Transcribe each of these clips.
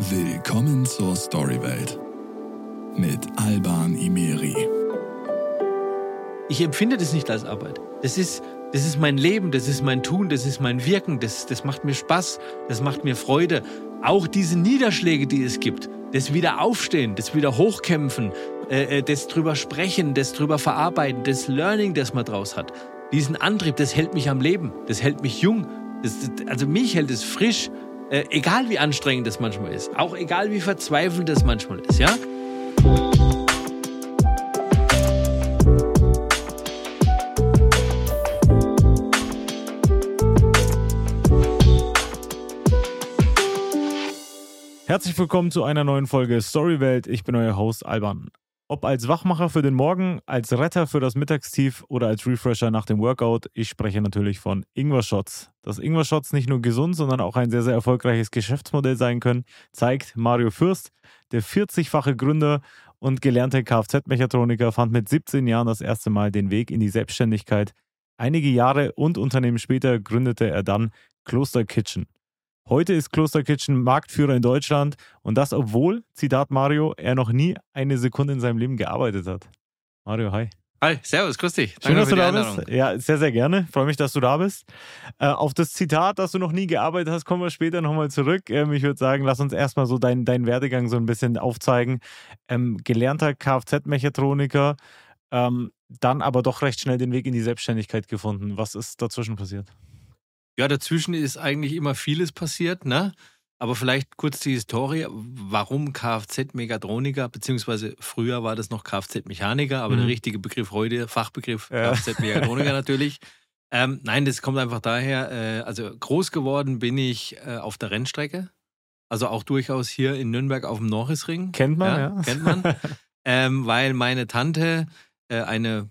Willkommen zur Storywelt mit Alban Imeri. Ich empfinde das nicht als Arbeit. Das ist, das ist mein Leben, das ist mein Tun, das ist mein Wirken, das, das macht mir Spaß, das macht mir Freude. Auch diese Niederschläge, die es gibt, das Wiederaufstehen, das wieder hochkämpfen, äh, äh, das drüber sprechen, das drüber verarbeiten, das Learning, das man draus hat. Diesen Antrieb, das hält mich am Leben, das hält mich jung. Das, also mich hält es frisch, äh, egal wie anstrengend das manchmal ist, auch egal wie verzweifelt das manchmal ist, ja? Herzlich willkommen zu einer neuen Folge Storywelt. Ich bin euer Host Alban. Ob als Wachmacher für den Morgen, als Retter für das Mittagstief oder als Refresher nach dem Workout, ich spreche natürlich von Ingwer-Shots. Dass Ingwer-Shots nicht nur gesund, sondern auch ein sehr, sehr erfolgreiches Geschäftsmodell sein können, zeigt Mario Fürst, der 40-fache Gründer und gelernte Kfz-Mechatroniker, fand mit 17 Jahren das erste Mal den Weg in die Selbstständigkeit. Einige Jahre und Unternehmen später gründete er dann Kloster Kitchen. Heute ist Kloster Kitchen Marktführer in Deutschland und das, obwohl, Zitat Mario, er noch nie eine Sekunde in seinem Leben gearbeitet hat. Mario, hi. Hi, servus, grüß dich. Schön, dass du da bist. Ja, sehr, sehr gerne. Freue mich, dass du da bist. Äh, auf das Zitat, dass du noch nie gearbeitet hast, kommen wir später nochmal zurück. Ähm, ich würde sagen, lass uns erstmal so deinen dein Werdegang so ein bisschen aufzeigen. Ähm, gelernter Kfz-Mechatroniker, ähm, dann aber doch recht schnell den Weg in die Selbstständigkeit gefunden. Was ist dazwischen passiert? Ja, dazwischen ist eigentlich immer vieles passiert, ne? Aber vielleicht kurz die Historie, warum Kfz-Megatroniker, beziehungsweise früher war das noch Kfz-Mechaniker, aber mhm. der richtige Begriff heute, Fachbegriff ja. Kfz-Megatroniker natürlich. Ähm, nein, das kommt einfach daher, äh, also groß geworden bin ich äh, auf der Rennstrecke, also auch durchaus hier in Nürnberg auf dem Norrisring. Kennt man, ja. ja. Kennt man, ähm, weil meine Tante äh, eine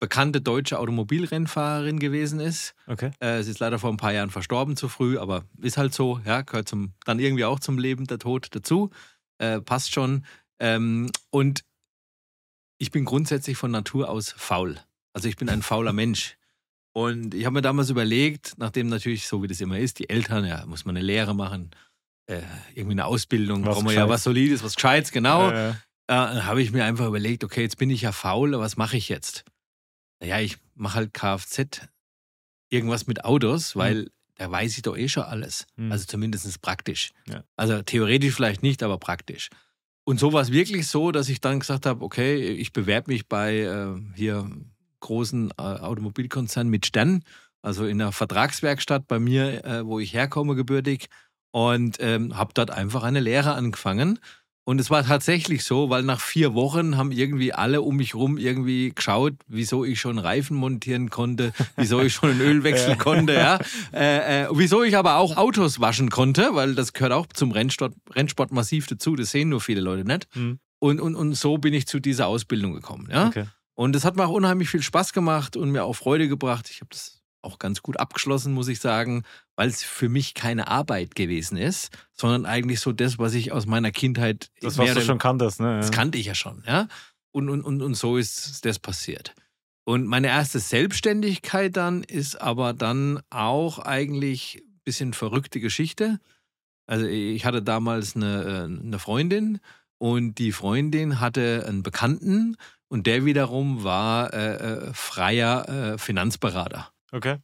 bekannte deutsche Automobilrennfahrerin gewesen ist. Okay. Äh, sie ist leider vor ein paar Jahren verstorben zu früh, aber ist halt so, ja, gehört zum, dann irgendwie auch zum Leben der Tod dazu. Äh, passt schon. Ähm, und ich bin grundsätzlich von Natur aus faul. Also ich bin ein fauler Mensch. Und ich habe mir damals überlegt, nachdem natürlich, so wie das immer ist, die Eltern, ja, muss man eine Lehre machen, äh, irgendwie eine Ausbildung, brauchen wir ja was Solides, was Gescheites, genau. Äh, habe ich mir einfach überlegt, okay, jetzt bin ich ja faul, was mache ich jetzt? Naja, ich mache halt Kfz, irgendwas mit Autos, mhm. weil mhm. da weiß ich doch eh schon alles. Mhm. Also zumindest praktisch. Ja. Also theoretisch vielleicht nicht, aber praktisch. Und so war es wirklich so, dass ich dann gesagt habe, okay, ich bewerbe mich bei äh, hier großen äh, Automobilkonzernen mit Stern, also in einer Vertragswerkstatt bei mir, äh, wo ich herkomme gebürtig und ähm, habe dort einfach eine Lehre angefangen und es war tatsächlich so, weil nach vier Wochen haben irgendwie alle um mich rum irgendwie geschaut, wieso ich schon Reifen montieren konnte, wieso ich schon einen Ölwechsel konnte, ja. Äh, äh, wieso ich aber auch Autos waschen konnte, weil das gehört auch zum Rennsport, Rennsport massiv dazu. Das sehen nur viele Leute nicht. Mhm. Und, und, und so bin ich zu dieser Ausbildung gekommen, ja. Okay. Und es hat mir auch unheimlich viel Spaß gemacht und mir auch Freude gebracht. Ich habe das auch ganz gut abgeschlossen, muss ich sagen, weil es für mich keine Arbeit gewesen ist, sondern eigentlich so das, was ich aus meiner Kindheit. Das, was du schon kanntest, ne? Das kannte ich ja schon, ja. Und, und, und, und so ist das passiert. Und meine erste Selbstständigkeit dann ist aber dann auch eigentlich ein bisschen verrückte Geschichte. Also ich hatte damals eine, äh, eine Freundin und die Freundin hatte einen Bekannten und der wiederum war äh, äh freier äh, Finanzberater. Okay.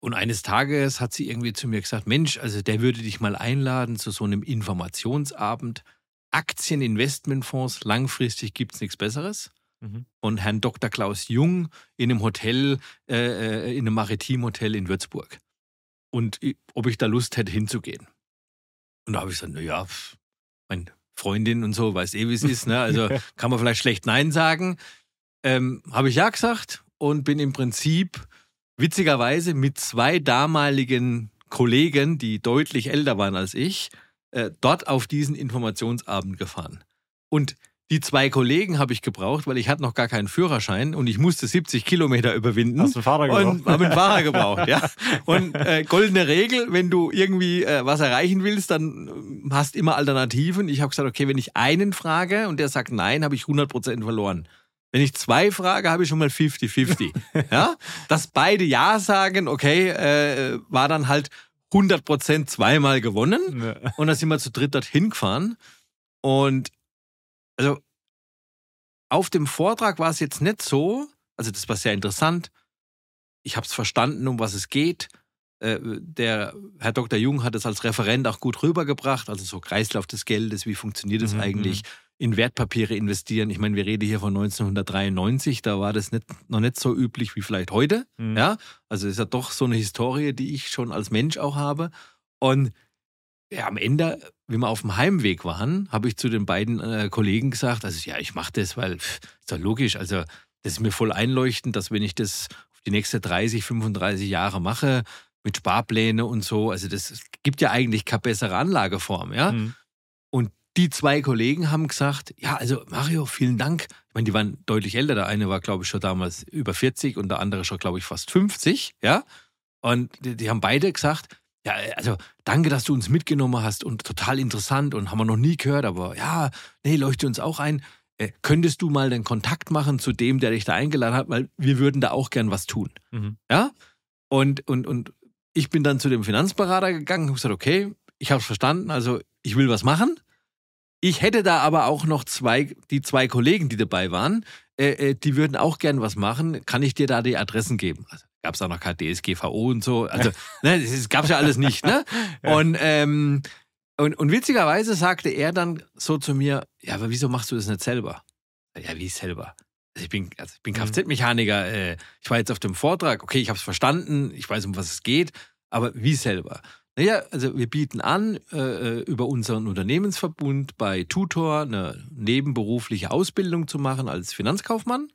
Und eines Tages hat sie irgendwie zu mir gesagt, Mensch, also der würde dich mal einladen zu so einem Informationsabend. Aktieninvestmentfonds, langfristig gibt es nichts Besseres. Mhm. Und Herrn Dr. Klaus Jung in einem Hotel, äh, äh in einem Maritimhotel in Würzburg. Und ob ich da Lust hätte hinzugehen. Und da habe ich gesagt, naja, meine Freundin und so weiß eh, wie es ist. Ne? Also kann man vielleicht schlecht Nein sagen. Ähm, habe ich ja gesagt und bin im Prinzip witzigerweise mit zwei damaligen Kollegen, die deutlich älter waren als ich, äh, dort auf diesen Informationsabend gefahren. Und die zwei Kollegen habe ich gebraucht, weil ich hatte noch gar keinen Führerschein und ich musste 70 Kilometer überwinden. Hast du einen Fahrer gebraucht? Und habe einen Fahrer gebraucht, ja. Und äh, goldene Regel, wenn du irgendwie äh, was erreichen willst, dann hast immer Alternativen. Ich habe gesagt, okay, wenn ich einen frage und der sagt nein, habe ich 100% verloren. Wenn ich zwei frage, habe ich schon mal 50-50. ja? Dass beide Ja sagen, okay, äh, war dann halt 100 Prozent zweimal gewonnen. Ja. Und dann sind wir zu dritt dorthin gefahren. Und also auf dem Vortrag war es jetzt nicht so, also das war sehr interessant. Ich habe es verstanden, um was es geht. Äh, der Herr Dr. Jung hat es als Referent auch gut rübergebracht, also so Kreislauf des Geldes, wie funktioniert es Mhm, eigentlich, in Wertpapiere investieren. Ich meine, wir reden hier von 1993, da war das nicht, noch nicht so üblich wie vielleicht heute. Mhm. Ja, also ist ja doch so eine Historie, die ich schon als Mensch auch habe. Und ja, am Ende, wie wir auf dem Heimweg waren, habe ich zu den beiden äh, Kollegen gesagt, also ja, ich mache das, weil pff, ist doch logisch, also das ist mir voll einleuchtend, dass wenn ich das auf die nächsten 30, 35 Jahre mache, mit Sparpläne und so, also das gibt ja eigentlich keine bessere Anlageform, ja. Mhm. Die zwei Kollegen haben gesagt, ja, also Mario, vielen Dank. Ich meine, die waren deutlich älter. Der eine war, glaube ich, schon damals über 40 und der andere schon, glaube ich, fast 50, ja. Und die, die haben beide gesagt, ja, also danke, dass du uns mitgenommen hast und total interessant und haben wir noch nie gehört, aber ja, nee, leuchte uns auch ein. Äh, könntest du mal den Kontakt machen zu dem, der dich da eingeladen hat, weil wir würden da auch gern was tun. Mhm. Ja? Und, und, und ich bin dann zu dem Finanzberater gegangen und gesagt, okay, ich habe es verstanden, also ich will was machen. Ich hätte da aber auch noch zwei, die zwei Kollegen, die dabei waren, äh, äh, die würden auch gern was machen. Kann ich dir da die Adressen geben? Also gab es auch noch kein DSGVO und so. Also, ne, das gab es ja alles nicht, ne? Und, ähm, und, und witzigerweise sagte er dann so zu mir, ja, aber wieso machst du das nicht selber? Ja, wie selber? Also ich bin, also ich bin Mhm. Kfz-Mechaniker, äh, ich war jetzt auf dem Vortrag, okay, ich habe es verstanden, ich weiß, um was es geht, aber wie selber? Naja, also wir bieten an, äh, über unseren Unternehmensverbund bei Tutor eine nebenberufliche Ausbildung zu machen als Finanzkaufmann.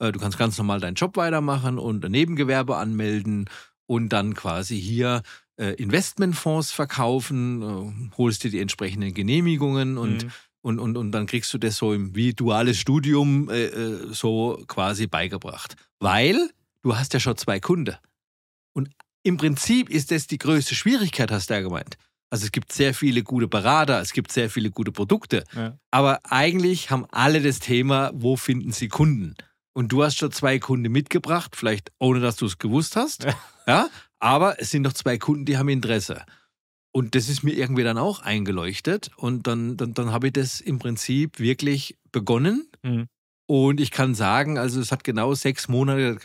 Äh, du kannst ganz normal deinen Job weitermachen und ein Nebengewerbe anmelden und dann quasi hier äh, Investmentfonds verkaufen, äh, holst dir die entsprechenden Genehmigungen und Mhm. und, und, und dann kriegst du das so im, wie duales Studium äh, äh, so quasi beigebracht. Weil du hast ja schon zwei Kunden. Und im Prinzip ist das die größte Schwierigkeit, hast du ja gemeint. Also es gibt sehr viele gute Berater, es gibt sehr viele gute Produkte. Ja. Aber eigentlich haben alle das Thema, wo finden sie Kunden? Und du hast schon zwei Kunden mitgebracht, vielleicht ohne dass du es gewusst hast. Ja. ja, aber es sind noch zwei Kunden, die haben Interesse. Und das ist mir irgendwie dann auch eingeleuchtet. Und dann, dann, dann habe ich das im Prinzip wirklich begonnen. Mhm. Und ich kann sagen, also es hat genau sechs Monate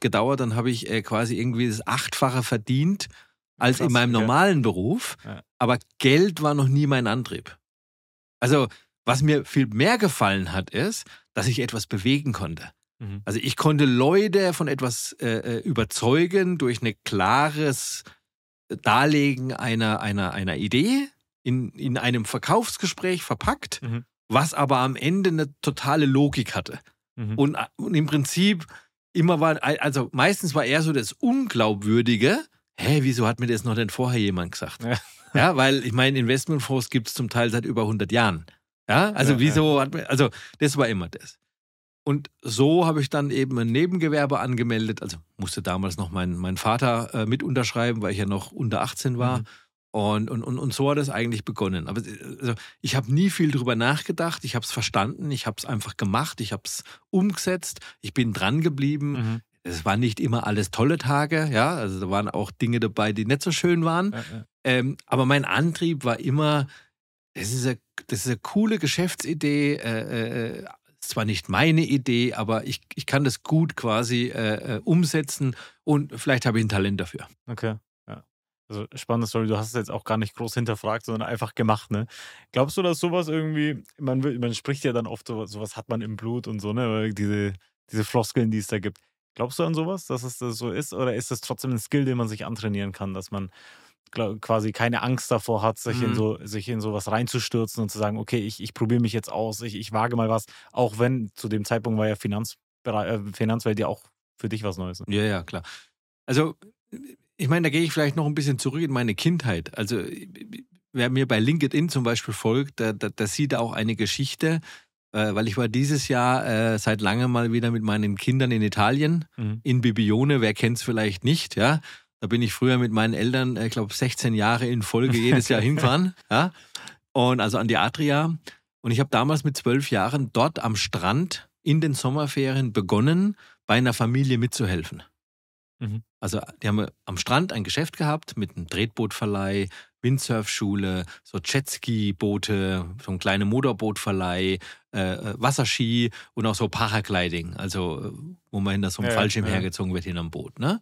gedauert, dann habe ich äh, quasi irgendwie das Achtfache verdient als Krass, in meinem normalen Beruf. Ja. Aber Geld war noch nie mein Antrieb. Also was mir viel mehr gefallen hat, ist, dass ich etwas bewegen konnte. Mhm. Also ich konnte Leute von etwas äh, äh, überzeugen durch ein klares Darlegen einer, einer, einer Idee in, in einem Verkaufsgespräch verpackt, Mhm. Was aber am Ende eine totale Logik hatte. Mhm. Und, und im Prinzip immer war, also meistens war eher so das Unglaubwürdige, hä, wieso hat mir das noch denn vorher jemand gesagt? Ja. Ja, weil ich meine, Investmentfonds gibt es zum Teil seit über 100 Jahren. Ja, also Ja, wieso hat mir, also das war immer das. Und so habe ich dann eben ein Nebengewerbe angemeldet. Also musste damals noch mein, mein Vater äh, mit unterschreiben, weil ich ja noch unter 18 war. Mhm. Und, und, und, und so hat es eigentlich begonnen. Aber also, ich habe nie viel drüber nachgedacht. Ich habe es verstanden. Ich habe es einfach gemacht. Ich habe es umgesetzt. Ich bin dran geblieben. Mhm. Es waren nicht immer alles tolle Tage. Ja, also da waren auch Dinge dabei, die nicht so schön waren. Ja, ja. Ähm, aber mein Antrieb war immer, das ist eine, das ist eine coole Geschäftsidee. Äh, äh, ist zwar nicht meine Idee, aber ich, ich kann das gut quasi äh, äh, umsetzen und vielleicht habe ich ein Talent dafür. Okay. Also spannende Story. Du hast es jetzt auch gar nicht groß hinterfragt, sondern einfach gemacht, ne? Glaubst du, dass sowas irgendwie, man, man spricht ja dann oft, so, sowas hat man im Blut und so, ne? Oder Diese, diese Floskeln, die es da gibt. Glaubst du an sowas, dass es das so ist? Oder ist das trotzdem ein Skill, den man sich antrainieren kann, dass man quasi keine Angst davor hat, sich, in Mhm. so, sich in sowas reinzustürzen und zu sagen, okay, ich, ich probiere mich jetzt aus, ich, ich wage mal was, auch wenn zu dem Zeitpunkt war ja Finanzbere- äh, Finanzwelt ja auch für dich was Neues. Ne? Ja, ja, klar. Also, ich meine, da gehe ich vielleicht noch ein bisschen zurück in meine Kindheit. Also, wer mir bei LinkedIn zum Beispiel folgt, der, der, der sieht auch eine Geschichte, äh, weil ich war dieses Jahr äh, seit langem mal wieder mit meinen Kindern in Italien, Mhm. in Bibione, wer kennt es vielleicht nicht, ja. Da bin ich früher mit meinen Eltern, äh, ich glaube, 16 Jahre in Folge jedes Jahr hingefahren, ja. Und also an die Adria. Und ich habe damals mit zwölf Jahren dort am Strand in den Sommerferien begonnen, bei einer Familie mitzuhelfen. Mhm. Also die haben am Strand ein Geschäft gehabt mit einem Tretbootverleih, Windsurfschule, so Jetski-Boote, so ein kleiner Motorbootverleih, äh, Wasserski und auch so Paragliding, also äh, wo man hinter so einem Ja, Fallschirm ja. hergezogen wird in einem Boot. Ne?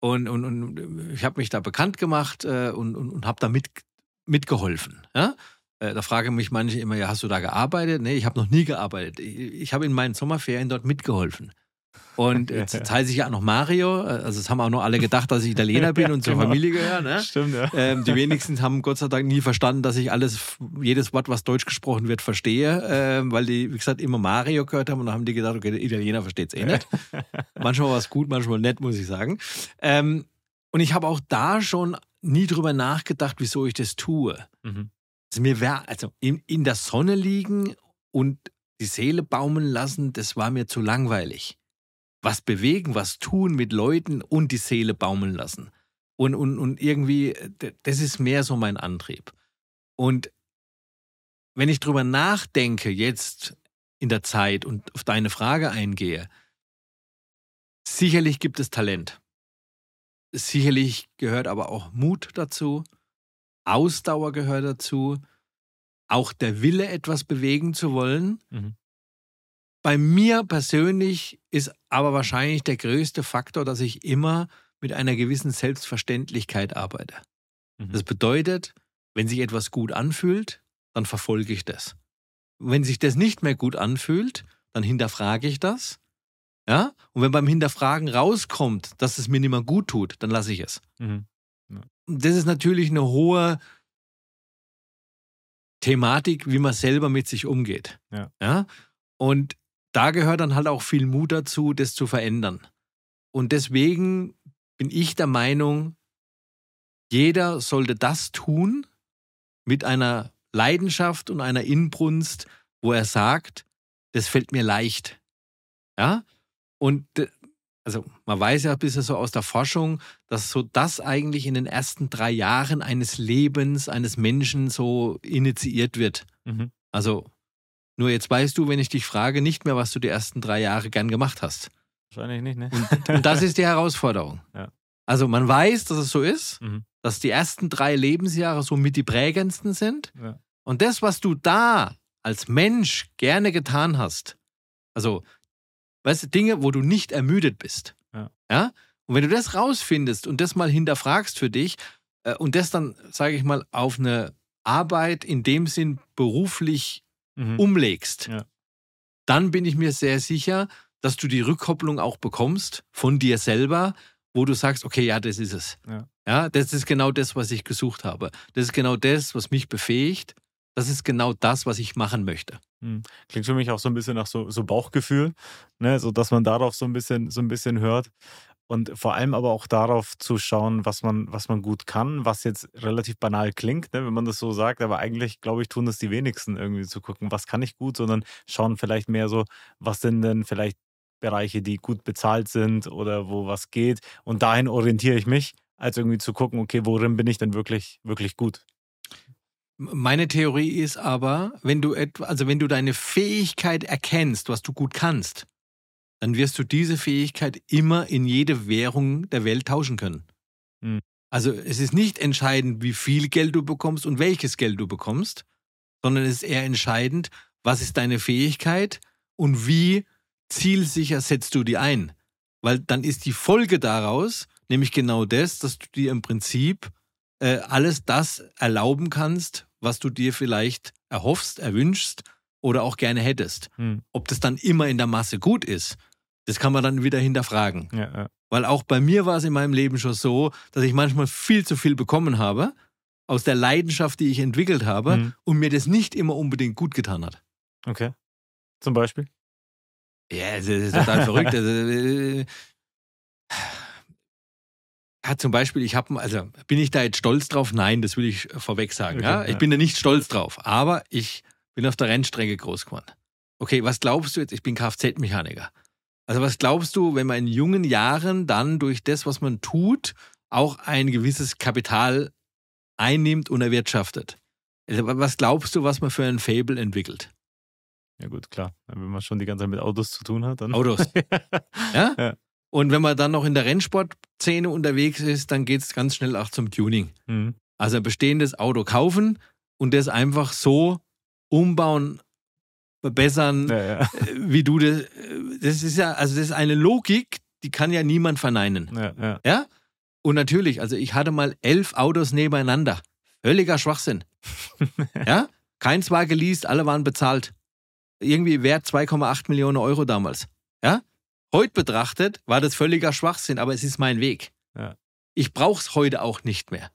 Und, und, und ich habe mich da bekannt gemacht äh, und, und, und habe da mit, mitgeholfen. Ja? Äh, Da fragen mich manche immer, ja, hast du da gearbeitet? Nee, ich habe noch nie gearbeitet. Ich, ich habe in meinen Sommerferien dort mitgeholfen. Und Ja, jetzt ja. heiße ich ja auch noch Mario. Also es haben auch noch alle gedacht, dass ich Italiener bin und zur Genau. Familie gehöre. Ne? Stimmt, ja. Ähm, die wenigsten haben Gott sei Dank nie verstanden, dass ich alles, jedes Wort, was Deutsch gesprochen wird, verstehe, ähm, weil die, wie gesagt, immer Mario gehört haben und dann haben die gedacht, okay, der Italiener versteht es eh nicht. manchmal war es gut, manchmal nett, muss ich sagen. Ähm, und ich habe auch da schon nie drüber nachgedacht, wieso ich das tue. Mhm. Also mir wär, also in, in der Sonne liegen und die Seele baumeln lassen, das war mir zu langweilig. Was bewegen, was tun mit Leuten und die Seele baumeln lassen. Und, und, und irgendwie, das ist mehr so mein Antrieb. Und wenn ich drüber nachdenke, jetzt in der Zeit und auf deine Frage eingehe, sicherlich gibt es Talent. Sicherlich gehört aber auch Mut dazu. Ausdauer gehört dazu. Auch der Wille, etwas bewegen zu wollen. Mhm. Bei mir persönlich ist aber wahrscheinlich der größte Faktor, dass ich immer mit einer gewissen Selbstverständlichkeit arbeite. Mhm. Das bedeutet, wenn sich etwas gut anfühlt, dann verfolge ich das. Wenn sich das nicht mehr gut anfühlt, dann hinterfrage ich das. Ja? Und wenn beim Hinterfragen rauskommt, dass es mir nicht mehr gut tut, dann lasse ich es. Mhm. Und das ist natürlich eine hohe Thematik, wie man selber mit sich umgeht. Ja. Ja? Und da gehört dann halt auch viel Mut dazu, das zu verändern. Und deswegen bin ich der Meinung, jeder sollte das tun mit einer Leidenschaft und einer Inbrunst, wo er sagt, das fällt mir leicht. Ja? Und äh, also man weiß ja bisschen so aus der Forschung, dass so das eigentlich in den ersten drei Jahren eines Lebens eines Menschen so initiiert wird. Mhm. Also nur jetzt weißt du, wenn ich dich frage, nicht mehr, was du die ersten drei Jahre gern gemacht hast. Wahrscheinlich nicht, ne? Und das ist die Herausforderung. Ja. Also man weiß, dass es so ist, Mhm. dass die ersten drei Lebensjahre so mit die prägendsten sind. Ja. Und das, was du da als Mensch gerne getan hast, also, weißt du, Dinge, wo du nicht ermüdet bist. Ja. ja? Und wenn du das rausfindest und das mal hinterfragst für dich äh, und das dann, sage ich mal, auf eine Arbeit in dem Sinn beruflich Mhm. umlegst, Ja. dann bin ich mir sehr sicher, dass du die Rückkopplung auch bekommst von dir selber, wo du sagst, okay, ja, das ist es. Ja. ja, das ist genau das, was ich gesucht habe. Das ist genau das, was mich befähigt. Das ist genau das, was ich machen möchte. Klingt für mich auch so ein bisschen nach so, so Bauchgefühl, ne? so dass man darauf so ein bisschen, so ein bisschen hört. Und vor allem aber auch darauf zu schauen, was man, was man gut kann, was jetzt relativ banal klingt, ne, wenn man das so sagt. Aber eigentlich, glaube ich, tun das die wenigsten irgendwie zu gucken, was kann ich gut, sondern schauen vielleicht mehr so, was sind denn vielleicht Bereiche, die gut bezahlt sind oder wo was geht. Und dahin orientiere ich mich, als irgendwie zu gucken, okay, worin bin ich denn wirklich, wirklich gut. Meine Theorie ist aber, wenn du also wenn du deine Fähigkeit erkennst, was du gut kannst, dann wirst du diese Fähigkeit immer in jede Währung der Welt tauschen können. Hm. Also es ist nicht entscheidend, wie viel Geld du bekommst und welches Geld du bekommst, sondern es ist eher entscheidend, was ist deine Fähigkeit und wie zielsicher setzt du die ein. Weil dann ist die Folge daraus nämlich genau das, dass du dir im Prinzip äh, alles das erlauben kannst, was du dir vielleicht erhoffst, erwünschst oder auch gerne hättest. Hm. Ob das dann immer in der Masse gut ist, das kann man dann wieder hinterfragen. Ja, ja. Weil auch bei mir war es in meinem Leben schon so, dass ich manchmal viel zu viel bekommen habe, aus der Leidenschaft, die ich entwickelt habe, Hm. und mir das nicht immer unbedingt gut getan hat. Okay. Zum Beispiel? Ja, das ist total verrückt. Also, äh, ja, zum Beispiel, ich habe, also bin ich da jetzt stolz drauf? Nein, das will ich vorweg sagen. Okay, ja? ja. Ich bin da nicht stolz drauf, aber ich bin auf der Rennstrecke groß geworden. Okay, was glaubst du jetzt? Ich bin Kfz-Mechaniker. Also was glaubst du, wenn man in jungen Jahren dann durch das, was man tut, auch ein gewisses Kapital einnimmt und erwirtschaftet? Also, was glaubst du, was man für ein Fable entwickelt? Ja, gut, klar. Wenn man schon die ganze Zeit mit Autos zu tun hat, dann. Autos. Ja? Ja. Und wenn man dann noch in der Rennsportszene unterwegs ist, dann geht es ganz schnell auch zum Tuning. Mhm. Also ein bestehendes Auto kaufen und das einfach so umbauen, verbessern, Ja, ja. äh, wie du das. äh, Das ist ja, also das ist eine Logik, die kann ja niemand verneinen. Ja, ja. Und natürlich, also ich hatte mal elf Autos nebeneinander. Völliger Schwachsinn. ja? Keins war geleast, alle waren bezahlt. Irgendwie wert 2,8 Millionen Euro damals. Ja? Heute betrachtet war das völliger Schwachsinn, aber es ist mein Weg. Ich brauche es heute auch nicht mehr.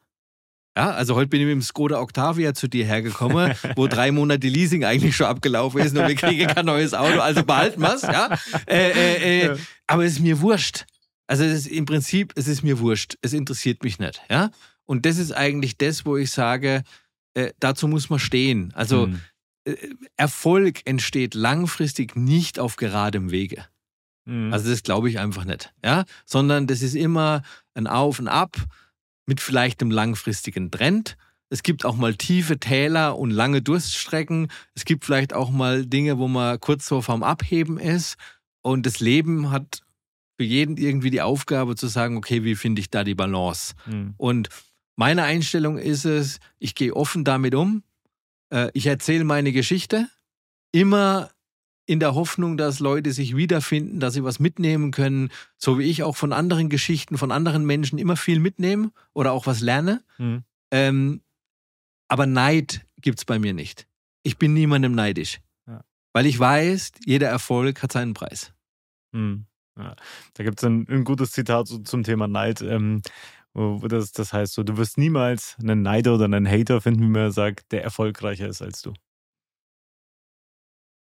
Ja, also heute bin ich mit dem Skoda Octavia zu dir hergekommen, wo drei Monate Leasing eigentlich schon abgelaufen ist und wir kriegen kein neues Auto, also behalten wir es, ja. Äh, äh, äh, aber es ist mir wurscht. Also es ist im Prinzip, es ist mir wurscht. Es interessiert mich nicht, ja. Und das ist eigentlich das, wo ich sage, äh, dazu muss man stehen. Also Mhm. Erfolg entsteht langfristig nicht auf geradem Wege. Mhm. Also das glaube ich einfach nicht, ja, sondern das ist immer ein Auf und Ab mit vielleicht einem langfristigen Trend. Es gibt auch mal tiefe Täler und lange Durststrecken. Es gibt vielleicht auch mal Dinge, wo man kurz so vorm Abheben ist. Und das Leben hat für jeden irgendwie die Aufgabe zu sagen, okay, wie finde ich da die Balance? Mhm. Und meine Einstellung ist es, ich gehe offen damit um. Äh, Ich erzähle meine Geschichte. Immer in der Hoffnung, dass Leute sich wiederfinden, dass sie was mitnehmen können, so wie ich auch von anderen Geschichten, von anderen Menschen immer viel mitnehme oder auch was lerne. Mhm. Ähm, aber Neid gibt's bei mir nicht. Ich bin niemandem neidisch. Ja. Weil ich weiß, jeder Erfolg hat seinen Preis. Hm. Ja. Da gibt es ein, ein gutes Zitat so zum Thema Neid. Ähm, das, das heißt so, du wirst niemals einen Neider oder einen Hater finden, wie man sagt, der erfolgreicher ist als du.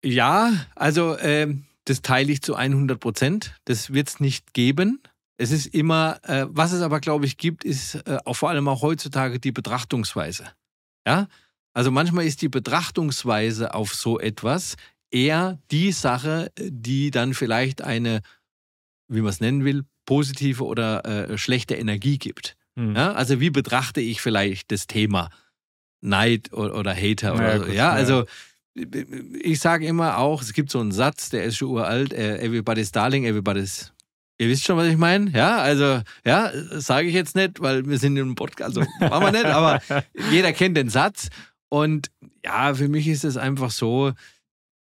Ja, also ähm, das teile ich zu 100 Prozent. Das wird es nicht geben. Es ist immer, äh, was es aber, glaube ich, gibt, ist äh, auch vor allem auch heutzutage die Betrachtungsweise. Ja, also manchmal ist die Betrachtungsweise auf so etwas eher die Sache, die dann vielleicht eine, wie man es nennen will, positive oder äh, schlechte Energie gibt. Hm. Ja, also wie betrachte ich vielleicht das Thema Neid oder, oder Hater oder Ja, so. gut, Ja, ja. Ich sage immer auch, es gibt so einen Satz, der ist schon uralt, äh, everybody's darling, everybody's Ihr wisst schon, was ich meine? Ja, also, ja, sage ich jetzt nicht, weil wir sind im Podcast, also machen wir nicht, aber jeder kennt den Satz. Und ja, für mich ist es einfach so,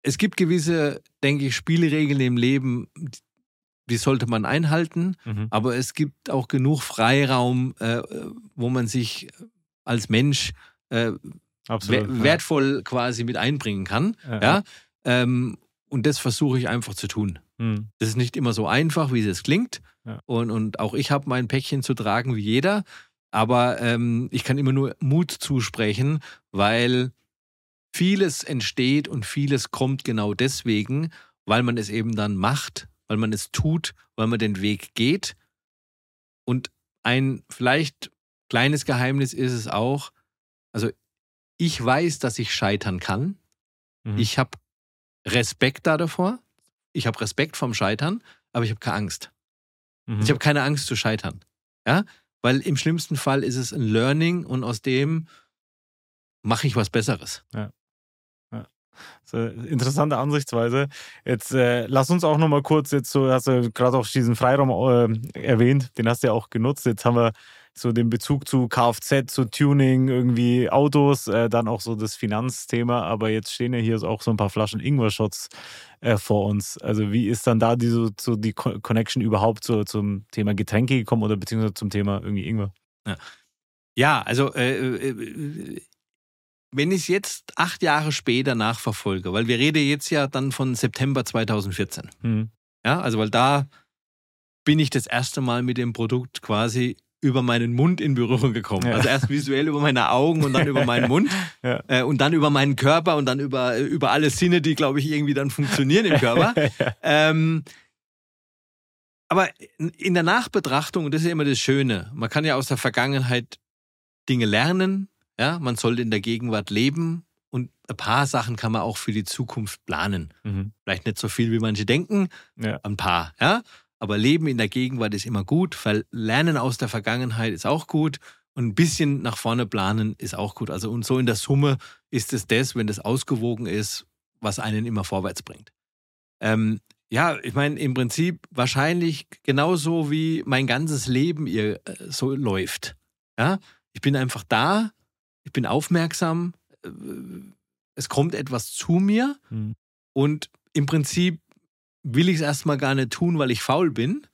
es gibt gewisse, denke ich, Spielregeln im Leben, die sollte man einhalten. Mhm. Aber es gibt auch genug Freiraum, äh, wo man sich als Mensch äh, Absolut. wer- wertvoll quasi mit einbringen kann. ja. Ja? Ähm, und das versuche ich einfach zu tun. Hm. Das ist nicht immer so einfach, wie es klingt. Ja. Und, und auch ich habe mein Päckchen zu tragen wie jeder. Aber ähm, ich kann immer nur Mut zusprechen, weil vieles entsteht und vieles kommt genau deswegen, weil man es eben dann macht, weil man es tut, weil man den Weg geht. Und ein vielleicht kleines Geheimnis ist es auch, also ich weiß, dass ich scheitern kann. Mhm. Ich habe Respekt da davor. Ich habe Respekt vom Scheitern, aber ich habe keine Angst. Mhm. Ich habe keine Angst zu scheitern. Ja? Weil im schlimmsten Fall ist es ein Learning und aus dem mache ich was Besseres. So, interessante Ansichtsweise. Jetzt äh, lass uns auch nochmal kurz, jetzt so hast du gerade auch diesen Freiraum äh, erwähnt, den hast du ja auch genutzt. Jetzt haben wir so den Bezug zu Kfz, zu Tuning, irgendwie Autos, äh, dann auch so das Finanzthema, aber jetzt stehen ja hier auch so ein paar Flaschen Ingwer-Shots äh, vor uns. Also wie ist dann da die, so, so die Co- Connection überhaupt so, zum Thema Getränke gekommen oder beziehungsweise zum Thema irgendwie Ingwer? Ja, also äh, äh, wenn ich es jetzt acht Jahre später nachverfolge, weil wir reden jetzt ja dann von September 2014. Hm. Ja, also weil da bin ich das erste Mal mit dem Produkt quasi über meinen Mund in Berührung gekommen. Ja. Also erst visuell über meine Augen und dann über meinen Mund Ja. äh, und dann über meinen Körper und dann über, über alle Sinne, die, glaube ich, irgendwie dann funktionieren im Körper. ähm, aber in- der Nachbetrachtung, und das ist ja immer das Schöne, man kann ja aus der Vergangenheit Dinge lernen, ja, man sollte in der Gegenwart leben und ein paar Sachen kann man auch für die Zukunft planen. Mhm. Vielleicht nicht so viel, wie manche denken, ein paar, ja. Aber Leben in der Gegenwart ist immer gut, weil Lernen aus der Vergangenheit ist auch gut und ein bisschen nach vorne planen ist auch gut. Also und so in der Summe ist es das, wenn das ausgewogen ist, was einen immer vorwärts bringt. Ähm, Ja, ich meine, im Prinzip wahrscheinlich genauso wie mein ganzes Leben ihr äh, so läuft. Ja, ich bin einfach da, ich bin aufmerksam, äh, es kommt etwas zu mir Mhm. und im Prinzip will ich es erstmal gar nicht tun, weil ich faul bin.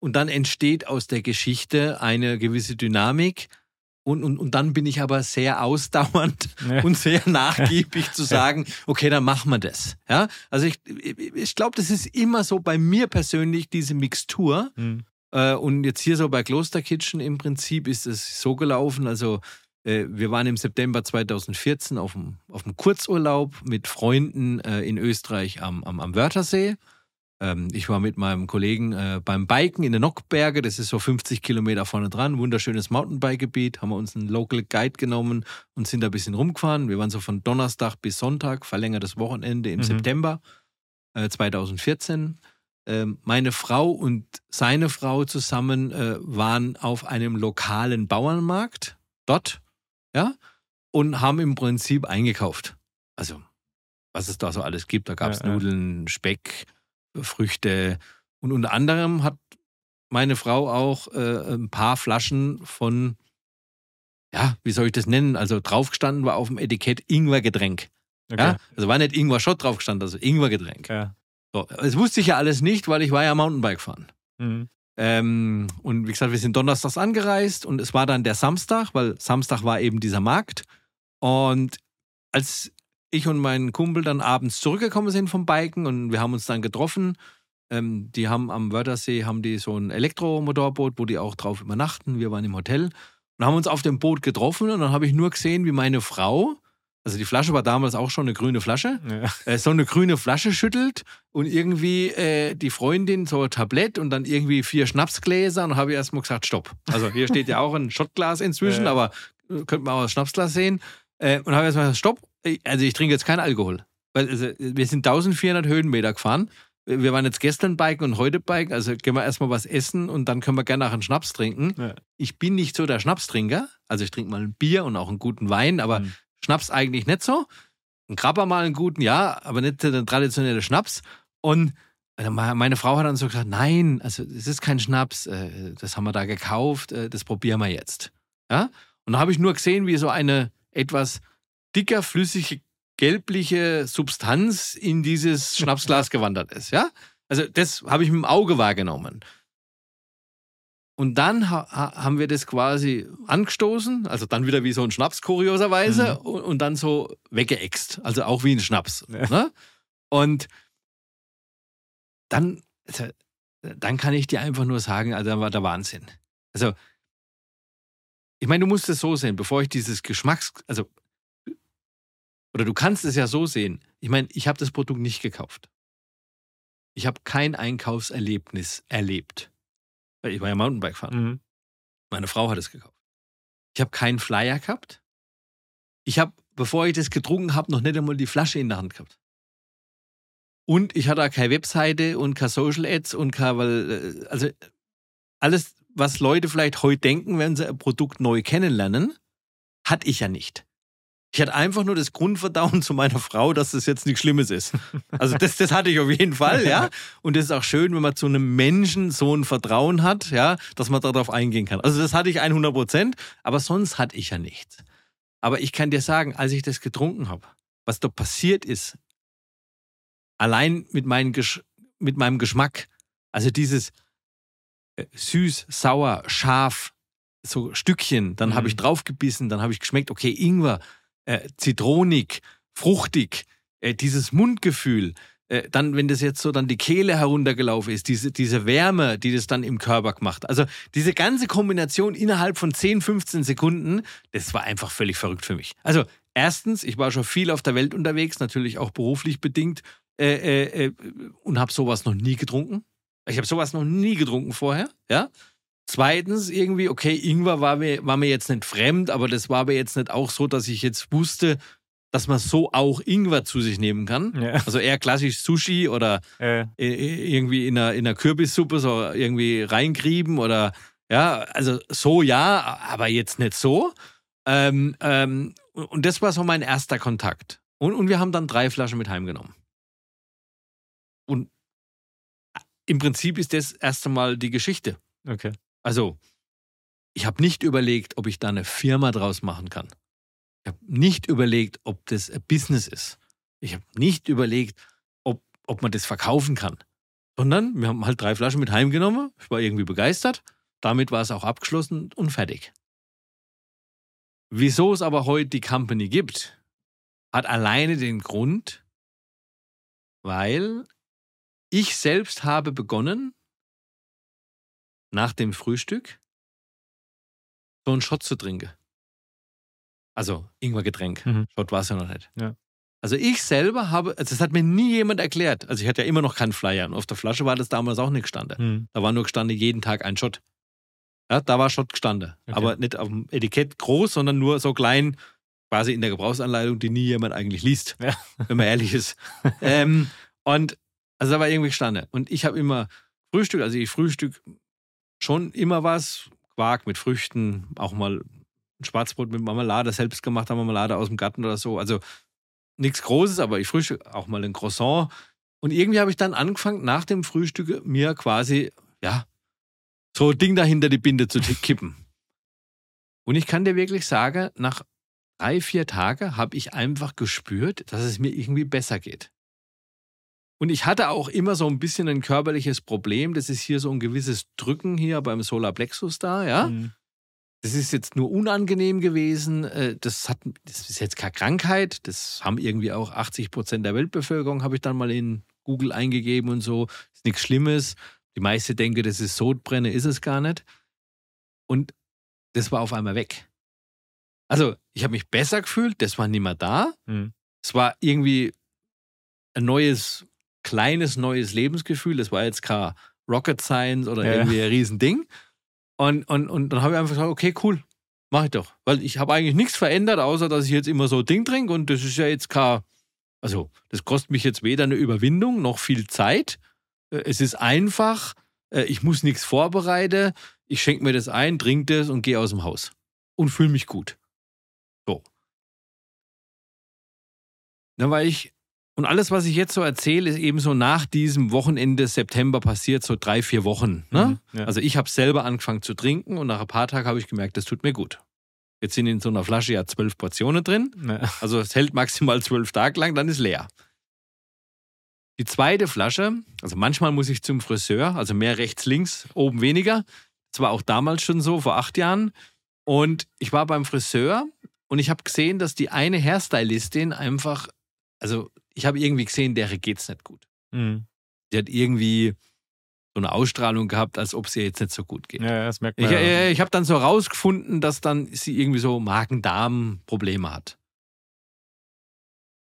Und dann entsteht aus der Geschichte eine gewisse Dynamik. Und, und, und dann bin ich aber sehr ausdauernd Ja. und sehr nachgiebig zu sagen, okay, dann machen wir das. Ja? Also ich, ich glaube, das ist immer so bei mir persönlich diese Mixtur. Mhm. Äh, und jetzt hier so bei Kloster Kitchen im Prinzip ist es so gelaufen. Also äh, wir waren im September 2014 auf dem, auf dem Kurzurlaub mit Freunden äh, in Österreich am, am, am Wörthersee. Ähm, ich war mit meinem Kollegen äh, beim Biken in den Nockberge. Das ist so 50 Kilometer vorne dran. Wunderschönes Mountainbike-Gebiet. Haben wir uns einen Local Guide genommen und sind da ein bisschen rumgefahren. Wir waren so von Donnerstag bis Sonntag, verlängertes Wochenende im Mhm. September äh, 2014. Ähm, meine Frau und seine Frau zusammen äh, waren auf einem lokalen Bauernmarkt dort, ja, und haben im Prinzip eingekauft. Also, was es da so alles gibt. Da gab es Ja, ja. Nudeln, Speck, Früchte. Und unter anderem hat meine Frau auch äh, ein paar Flaschen von, ja, wie soll ich das nennen? Also draufgestanden war auf dem Etikett Ingwergetränk. Okay. Ja? Also war nicht Ingwer-Shot draufgestanden, also Ingwergetränk. Ja. So, das wusste ich ja alles nicht, weil ich war ja Mountainbike fahren. Mhm. Ähm, und wie gesagt, wir sind donnerstags angereist und es war dann der Samstag, weil Samstag war eben dieser Markt. Und als ich und mein Kumpel dann abends zurückgekommen sind vom Biken und wir haben uns dann getroffen, ähm, die haben am Wörthersee haben die so ein Elektromotorboot, wo die auch drauf übernachten. Wir waren im Hotel und haben uns auf dem Boot getroffen und dann habe ich nur gesehen, wie meine Frau, also die Flasche war damals auch schon eine grüne Flasche, Ja. äh, so eine grüne Flasche schüttelt und irgendwie äh, die Freundin so ein Tablett und dann irgendwie vier Schnapsgläser und habe ich erstmal gesagt, stopp. Also hier steht ja auch ein Schottglas inzwischen, Ja. aber äh, könnte man auch das Schnapsglas sehen. Äh, und habe erstmal gesagt, stopp, also ich trinke jetzt keinen Alkohol. Weil also, wir sind 1400 Höhenmeter gefahren. Wir waren jetzt gestern biken und heute biken, also gehen wir erstmal was essen und dann können wir gerne nach einen Schnaps trinken. Ja. Ich bin nicht so der Schnapstrinker, also ich trinke mal ein Bier und auch einen guten Wein, aber Mhm. Schnaps eigentlich nicht so. Ein Krabber mal einen guten, ja, aber nicht der traditionelle Schnaps. Und äh, me- meine Frau hat dann so gesagt, nein, also es ist kein Schnaps, äh, das haben wir da gekauft, äh, das probieren wir jetzt. Ja? Und da habe ich nur gesehen, wie so eine etwas dicker, flüssige, gelbliche Substanz in dieses Schnapsglas gewandert ist. Ja? Also das habe ich mit dem Auge wahrgenommen. Und dann ha ha haben wir das quasi angestoßen, also dann wieder wie so ein Schnaps, kurioserweise, Mhm. und, und dann so weggeext. Also auch wie ein Schnaps. Ja. Ne? Und dann, also, dann kann ich dir einfach nur sagen, also, da war der Wahnsinn. Also, ich meine, du musst es so sehen, bevor ich dieses Geschmacks, also, oder du kannst es ja so sehen. Ich meine, ich habe das Produkt nicht gekauft. Ich habe kein Einkaufserlebnis erlebt. Weil ich war ja Mountainbike fahren. Mhm. Meine Frau hat es gekauft. Ich habe keinen Flyer gehabt. Ich habe, bevor ich das getrunken habe, noch nicht einmal die Flasche in der Hand gehabt. Und ich hatte auch keine Webseite und keine Social Ads und keine, weil, äh, also alles, was Leute vielleicht heute denken, wenn sie ein Produkt neu kennenlernen, hatte ich ja nicht. Ich hatte einfach nur das Grundverdauen zu meiner Frau, dass das jetzt nichts Schlimmes ist. Also das, das hatte ich auf jeden Fall, ja. Und das ist auch schön, wenn man zu einem Menschen so ein Vertrauen hat, ja, dass man darauf eingehen kann. Also das hatte ich 100 Prozent, aber sonst hatte ich ja nichts. Aber ich kann dir sagen, als ich das getrunken habe, was da passiert ist, allein mit, Gesch mit meinem Geschmack, also dieses äh, süß, sauer, scharf, so Stückchen, dann Mhm. habe ich draufgebissen, dann habe ich geschmeckt, okay, Ingwer, äh, zitronig, fruchtig, äh, dieses Mundgefühl, äh, dann, wenn das jetzt so dann die Kehle heruntergelaufen ist, diese, diese Wärme, die das dann im Körper gemacht. Also diese ganze Kombination innerhalb von 10, 15 Sekunden, das war einfach völlig verrückt für mich. Also erstens, ich war schon viel auf der Welt unterwegs, natürlich auch beruflich bedingt äh, äh, äh, und habe sowas noch nie getrunken. Ich habe sowas noch nie getrunken vorher, ja. Zweitens, irgendwie, okay, Ingwer war mir, war mir jetzt nicht fremd, aber das war mir jetzt nicht auch so, dass ich jetzt wusste, dass man so auch Ingwer zu sich nehmen kann. Ja. Also eher klassisch Sushi oder Äh, irgendwie in einer, in einer Kürbissuppe so irgendwie reingrieben oder ja, also so ja, aber jetzt nicht so. Ähm, ähm, und das war so mein erster Kontakt. Und, und wir haben dann drei Flaschen mit heimgenommen. Und im Prinzip ist das erst einmal die Geschichte. Okay. Also, ich habe nicht überlegt, ob ich da eine Firma draus machen kann. Ich habe nicht überlegt, ob das ein Business ist. Ich habe nicht überlegt, ob, ob man das verkaufen kann. Sondern wir haben halt drei Flaschen mit heimgenommen. Ich war irgendwie begeistert. Damit war es auch abgeschlossen und fertig. Wieso es aber heute die Company gibt, hat alleine den Grund, weil ich selbst habe begonnen, nach dem Frühstück so einen Shot zu trinken. Also Ingwergetränk. Mhm. Shot war es ja noch nicht. Ja. Also ich selber habe, also das hat mir nie jemand erklärt. Also ich hatte ja immer noch keinen Flyer und auf der Flasche war das damals auch nicht gestanden. Hm. Da war nur gestanden jeden Tag ein Shot. Ja, da war Shot gestanden. Okay. Aber nicht auf dem Etikett groß, sondern nur so klein, quasi in der Gebrauchsanleitung, die nie jemand eigentlich liest, Ja. wenn man ehrlich ist. ähm, und also da war irgendwie gestanden. Und ich habe immer Frühstück, also ich frühstück schon immer was, Quark mit Früchten, auch mal ein Schwarzbrot mit Marmelade, selbstgemachter Marmelade aus dem Garten oder so. Also nichts Großes, aber ich frühstück auch mal ein Croissant. Und irgendwie habe ich dann angefangen, nach dem Frühstück mir quasi, ja, so ein Ding dahinter die Binde zu kippen. Und ich kann dir wirklich sagen, nach drei, vier Tagen habe ich einfach gespürt, dass es mir irgendwie besser geht. Und ich hatte auch immer so ein bisschen ein körperliches Problem. Das ist hier so ein gewisses Drücken hier beim Solarplexus da, ja. Hm. Das ist jetzt nur unangenehm gewesen. Äh, Das, hat, das ist jetzt keine Krankheit. Das haben irgendwie auch 80 Prozent der Weltbevölkerung, habe ich dann mal in Google eingegeben und so. Ist nichts Schlimmes. Die meisten denken, das ist Sodbrenne, ist es gar nicht. Und das war auf einmal weg. Also, ich habe mich besser gefühlt, das war nicht mehr da. Hm. Es war irgendwie ein neues, kleines, neues Lebensgefühl. Das war jetzt kein Rocket Science oder Ja. irgendwie ein Riesending. Und, und, und dann habe ich einfach gesagt, okay, cool, mach ich doch. Weil ich habe eigentlich nichts verändert, außer dass ich jetzt immer so Ding trinke und das ist ja jetzt kein, also das kostet mich jetzt weder eine Überwindung noch viel Zeit. Äh, Es ist einfach, äh, ich muss nichts vorbereiten, ich schenke mir das ein, trinke das und gehe aus dem Haus. Und fühle mich gut. So. Dann war ich, und alles, was ich jetzt so erzähle, ist eben so nach diesem Wochenende September passiert, so drei, vier Wochen. Ne? Mhm. Ja. Also ich habe selber angefangen zu trinken und nach ein paar Tagen habe ich gemerkt, das tut mir gut. Jetzt sind in so einer Flasche ja zwölf Portionen drin. Ja. Also es hält maximal zwölf Tage lang, dann ist leer. Die zweite Flasche, also manchmal muss ich zum Friseur, also mehr rechts, links, oben weniger. Das war auch damals schon so, vor acht Jahren. Und ich war beim Friseur und ich habe gesehen, dass die eine Hairstylistin einfach, also ich habe irgendwie gesehen, der geht's nicht gut. Hm. Die hat irgendwie so eine Ausstrahlung gehabt, als ob es ihr jetzt nicht so gut geht. ja, das merkt Ich, man. ja. äh, ich habe dann so rausgefunden, dass dann sie irgendwie so Magen-Darm-Probleme hat.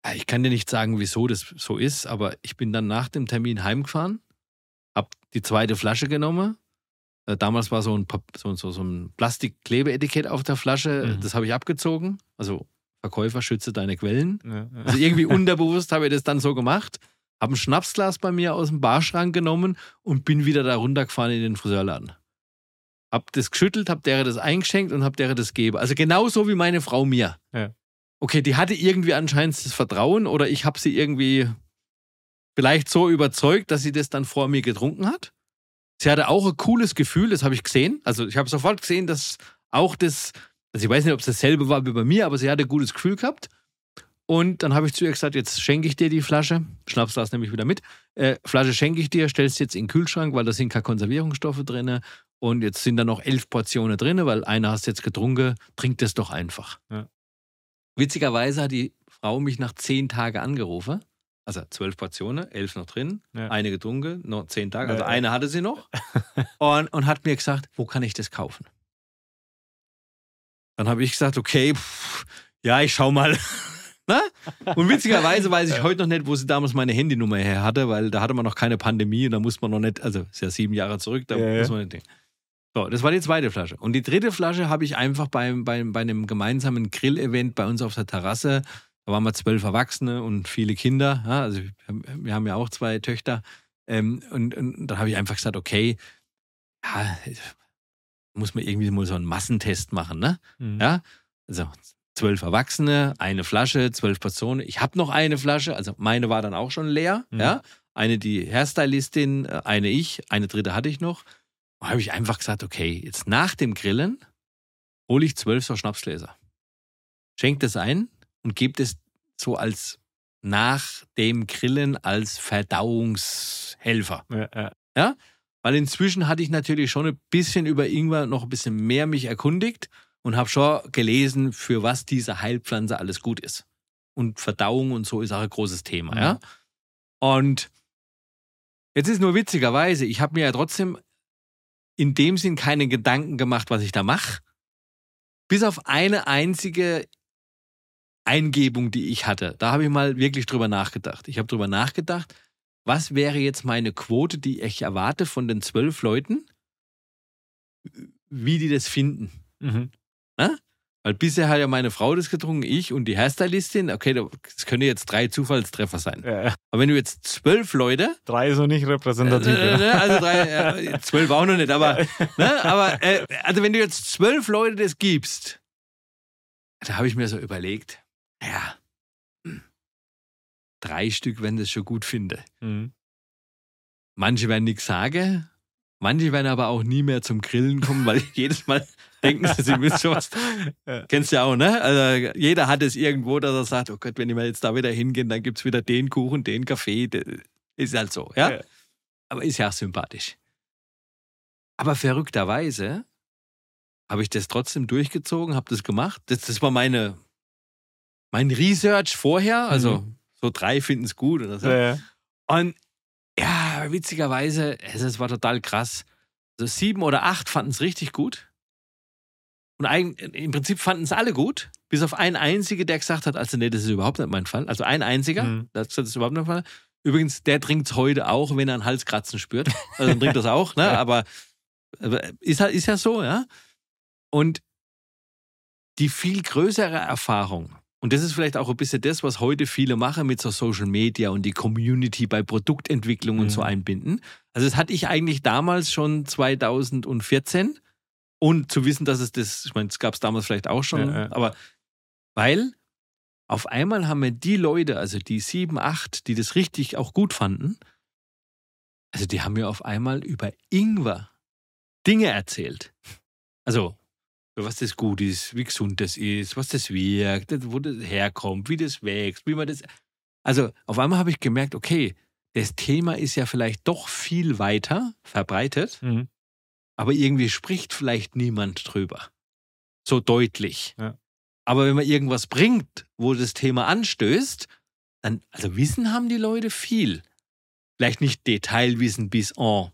Ja, Ich kann dir nicht sagen, wieso das so ist, aber ich bin dann nach dem Termin heimgefahren, habe die zweite Flasche genommen. Äh, Damals war so ein, so, so, so ein Plastikklebeetikett auf der Flasche, Mhm. das habe ich abgezogen. Also Verkäufer schütze deine Quellen. Ja, ja. Also irgendwie unterbewusst habe ich das dann so gemacht, habe ein Schnapsglas bei mir aus dem Barschrank genommen und bin wieder da runtergefahren in den Friseurladen. Hab das geschüttelt, hab der das eingeschenkt und hab der das gegeben. Also genauso wie meine Frau mir. Ja. Okay, die hatte irgendwie anscheinend das Vertrauen oder ich habe sie irgendwie vielleicht so überzeugt, dass sie das dann vor mir getrunken hat. Sie hatte auch ein cooles Gefühl, das habe ich gesehen. Also ich habe sofort gesehen, dass auch das, also ich weiß nicht, ob es dasselbe war wie bei mir, aber sie hatte ein gutes Gefühl gehabt. Und dann habe ich zu ihr gesagt, jetzt schenke ich dir die Flasche. Schnapsglas nehme ich wieder mit. Äh, Flasche schenke ich dir, stellst jetzt in den Kühlschrank, weil da sind keine Konservierungsstoffe drin. Und jetzt sind da noch elf Portionen drin, weil eine hast jetzt getrunken. Trink das doch einfach. Ja. Witzigerweise hat die Frau mich nach zehn Tagen angerufen. Also zwölf Portionen, elf noch drin, Ja. eine getrunken, noch zehn Tage. Also ja. eine hatte sie noch. und, und hat mir gesagt, wo kann ich das kaufen? Dann habe ich gesagt, okay, pff, ja, ich schau mal. Na? Und witzigerweise weiß ich heute noch nicht, wo sie damals meine Handynummer her hatte, weil da hatte man noch keine Pandemie und da muss man noch nicht, also ist ja sieben Jahre zurück, da Ja, muss man nicht denken. So, das war die zweite Flasche. Und die dritte Flasche habe ich einfach beim, beim, bei einem gemeinsamen Grill-Event bei uns auf der Terrasse. Da waren wir zwölf Erwachsene und viele Kinder. Ja, also wir- wir haben ja auch zwei Töchter. Ähm, und, und dann habe ich einfach gesagt, okay, ja, muss man irgendwie mal so einen Massentest machen, ne? Mhm. Ja, also zwölf Erwachsene, eine Flasche, zwölf Personen. Ich habe noch eine Flasche, also meine war dann auch schon leer. Mhm. Ja, eine die Hairstylistin, äh, eine ich, eine dritte hatte ich noch. Da habe ich einfach gesagt, okay, jetzt nach dem Grillen hole ich zwölf so Schnapsgläser. Schenkt das ein und gebt es so als nach dem Grillen als Verdauungshelfer. Ja, ja. Ja? Weil inzwischen hatte ich natürlich schon ein bisschen über Ingwer noch ein bisschen mehr mich erkundigt und habe schon gelesen, für was diese Heilpflanze alles gut ist. Und Verdauung und so ist auch ein großes Thema, ja. Mhm. Und jetzt ist nur witzigerweise, ich habe mir ja trotzdem in dem Sinn keine Gedanken gemacht, was ich da mache. Bis auf eine einzige Eingebung, die ich hatte. Da habe ich mal wirklich drüber nachgedacht. Ich habe drüber nachgedacht, was wäre jetzt meine Quote, die ich erwarte von den zwölf Leuten, wie die das finden. Mhm. Weil bisher hat ja meine Frau das getrunken, ich und die Hairstylistin. Okay, das können jetzt drei Zufallstreffer sein. Ja, ja. Aber wenn du jetzt zwölf Leute, Drei noch nicht repräsentativ. äh, ja. ne, also drei, äh, zwölf auch noch nicht, aber, ne, aber äh, also wenn du jetzt zwölf Leute das gibst, da habe ich mir so überlegt, ja, drei Stück, wenn das schon gut finde. Mhm. Manche werden nichts sagen, manche werden aber auch nie mehr zum Grillen kommen, weil jedes Mal denken sie, sie müssen schon was. Ja. Kennst du ja auch, ne? Also jeder hat es irgendwo, dass er sagt, oh Gott, wenn wir jetzt da wieder hingehen, dann gibt es wieder den Kuchen, den Kaffee. Ist halt so, ja? Ja. Aber ist ja auch sympathisch. Aber verrückterweise habe ich das trotzdem durchgezogen, habe das gemacht. Das, das war meine, mein Research vorher. Also so drei finden es gut oder so. Ja, ja. Und ja, witzigerweise, es, es war total krass. Also sieben oder acht fanden es richtig gut. Und eigen, im Prinzip fanden es alle gut, bis auf einen einzigen, der gesagt hat, also nee, das ist überhaupt nicht mein Fall. Also ein einziger, Mhm. der hat gesagt, das ist überhaupt nicht mein Fall. Übrigens, der trinkt heute auch, wenn er einen Halskratzen spürt. Also dann trinkt das auch, ne? Aber, aber ist, halt- ist ja so, ja. Und die viel größere Erfahrung, und das ist vielleicht auch ein bisschen das, was heute viele machen mit so Social Media und die Community bei Produktentwicklung und so Mhm. einbinden. Also das hatte ich eigentlich damals schon 2014 und zu wissen, dass es das, ich meine, das gab es damals vielleicht auch schon, Ja, ja. aber weil auf einmal haben wir die Leute, also die sieben, acht, die das richtig auch gut fanden, also die haben mir auf einmal über Ingwer Dinge erzählt. Also, was das gut ist, wie gesund das ist, was das wirkt, wo das herkommt, wie das wächst, wie man das. Also, auf einmal habe ich gemerkt, okay, das Thema ist ja vielleicht doch viel weiter verbreitet, Mhm. aber irgendwie spricht vielleicht niemand drüber. So deutlich. Ja. Aber wenn man irgendwas bringt, wo das Thema anstößt, dann, also Wissen haben die Leute viel. Vielleicht nicht Detailwissen bis en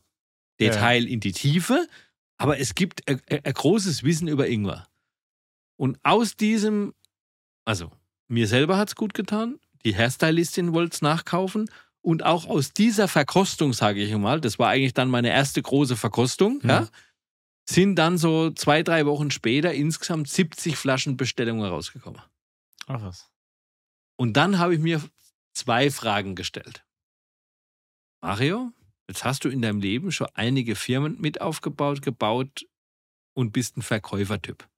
Detail in die Tiefe, aber es gibt ein, großes Wissen über Ingwer. Und aus diesem, also mir selber hat es gut getan, die Hairstylistin wollte es nachkaufen und auch aus dieser Verkostung, sage ich mal, das war eigentlich dann meine erste große Verkostung, Mhm. ja, sind dann so zwei, drei Wochen später insgesamt 70 Flaschen Bestellungen rausgekommen. Ach was. Und dann habe ich mir zwei Fragen gestellt. Mario, jetzt hast du in deinem Leben schon einige Firmen mit aufgebaut, gebaut und bist ein Verkäufertyp.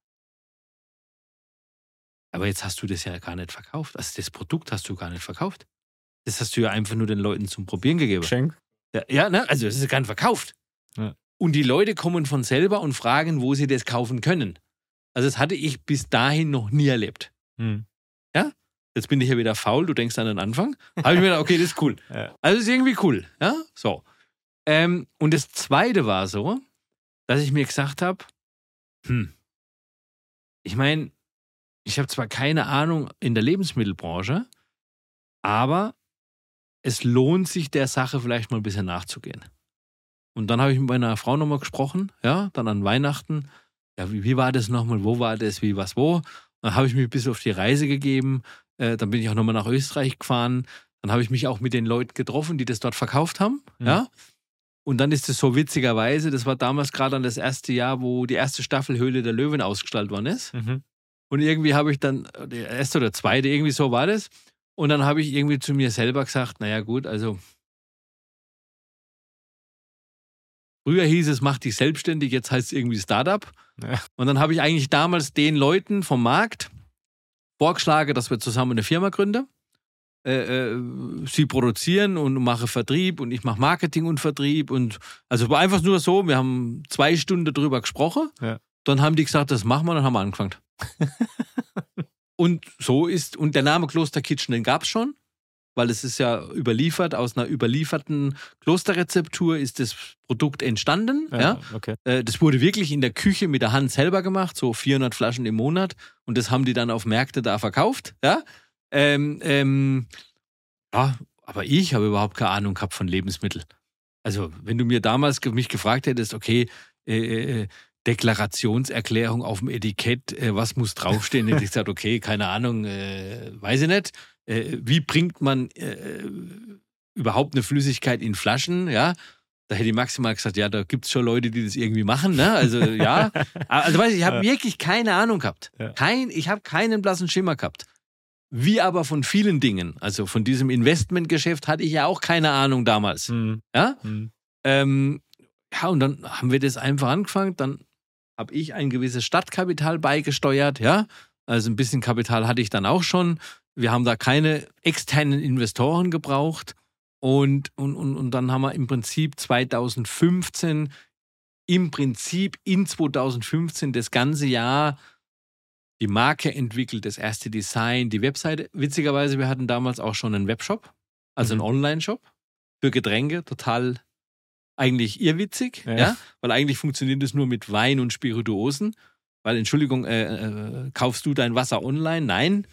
Aber jetzt hast du das ja gar nicht verkauft. Also das Produkt hast du gar nicht verkauft. Das hast du ja einfach nur den Leuten zum Probieren gegeben. Geschenk. Ja, ja ne? also es ist ja gar nicht verkauft. Ja. Und die Leute kommen von selber und fragen, wo sie das kaufen können. Also das hatte ich bis dahin noch nie erlebt. Mhm. Jetzt bin ich ja wieder faul, du denkst an den Anfang. Habe ich mir gedacht, okay, das ist cool. Ja. Also ist irgendwie cool. Ja, so. Ähm, und das zweite war so, dass ich mir gesagt habe, hm, ich meine, ich habe zwar keine Ahnung in der Lebensmittelbranche, aber es lohnt sich der Sache vielleicht mal ein bisschen nachzugehen. Und dann habe ich mit meiner Frau nochmal gesprochen, ja, dann an Weihnachten. Ja, wie, wie war das nochmal? Wo war das? Wie, was, wo? Dann habe ich mich bis auf die Reise gegeben. Äh, dann bin ich auch nochmal nach Österreich gefahren. Dann habe ich mich auch mit den Leuten getroffen, die das dort verkauft haben. Mhm. Ja. Und dann ist es so witzigerweise, das war damals gerade an das erste Jahr, wo die erste Staffel Höhle der Löwen ausgestrahlt worden ist. Mhm. Und irgendwie habe ich dann, der erste oder zweite, irgendwie so war das. Und dann habe ich irgendwie zu mir selber gesagt, naja gut, also früher hieß es, mach dich selbstständig, jetzt heißt es irgendwie Startup. Ja. Und dann habe ich eigentlich damals den Leuten vom Markt vorgeschlagen, dass wir zusammen eine Firma gründen. Äh, äh, sie produzieren und mache Vertrieb und ich mache Marketing und Vertrieb und also war einfach nur so, wir haben zwei Stunden drüber gesprochen, Ja. dann haben die gesagt, das machen wir, dann haben wir angefangen. und so ist, und der Name Kloster Kitchen, den gab es schon, weil es ist ja überliefert, aus einer überlieferten Klosterrezeptur ist das Produkt entstanden, ja. okay. Äh, Das wurde wirklich in der Küche mit der Hand selber gemacht, so 400 Flaschen im Monat. Und das haben die dann auf Märkte da verkauft. Ja, ähm, ähm, ja aber ich habe überhaupt keine Ahnung gehabt von Lebensmitteln. Also, wenn du mir damals mich gefragt hättest, okay, äh, äh, Deklarationserklärung auf dem Etikett, äh, was muss draufstehen, hätte ich gesagt, okay, keine Ahnung, äh, weiß ich nicht. Äh, wie bringt man äh, überhaupt eine Flüssigkeit in Flaschen, ja? Da hätte ich maximal gesagt, ja, da gibt es schon Leute, die das irgendwie machen, ne? Also ja. Also weiß ich, ich habe wirklich keine Ahnung gehabt. Kein, ich habe keinen blassen Schimmer gehabt. Wie aber von vielen Dingen. Also von diesem Investmentgeschäft hatte ich ja auch keine Ahnung damals. Hm. Ja? Hm. Ähm, ja, und dann haben wir das einfach angefangen. Dann habe ich ein gewisses Stadtkapital beigesteuert, ja. Also ein bisschen Kapital hatte ich dann auch schon. Wir haben da keine externen Investoren gebraucht. Und, und, und, und dann haben wir im Prinzip 2015, im Prinzip in 2015 das ganze Jahr die Marke entwickelt, das erste Design, die Webseite. Witzigerweise, wir hatten damals auch schon einen Webshop, also Mhm. einen Online-Shop für Getränke, total eigentlich irrwitzig, Ja. ja. weil eigentlich funktioniert es nur mit Wein und Spirituosen. Weil, Entschuldigung, äh, äh, kaufst du dein Wasser online? Nein.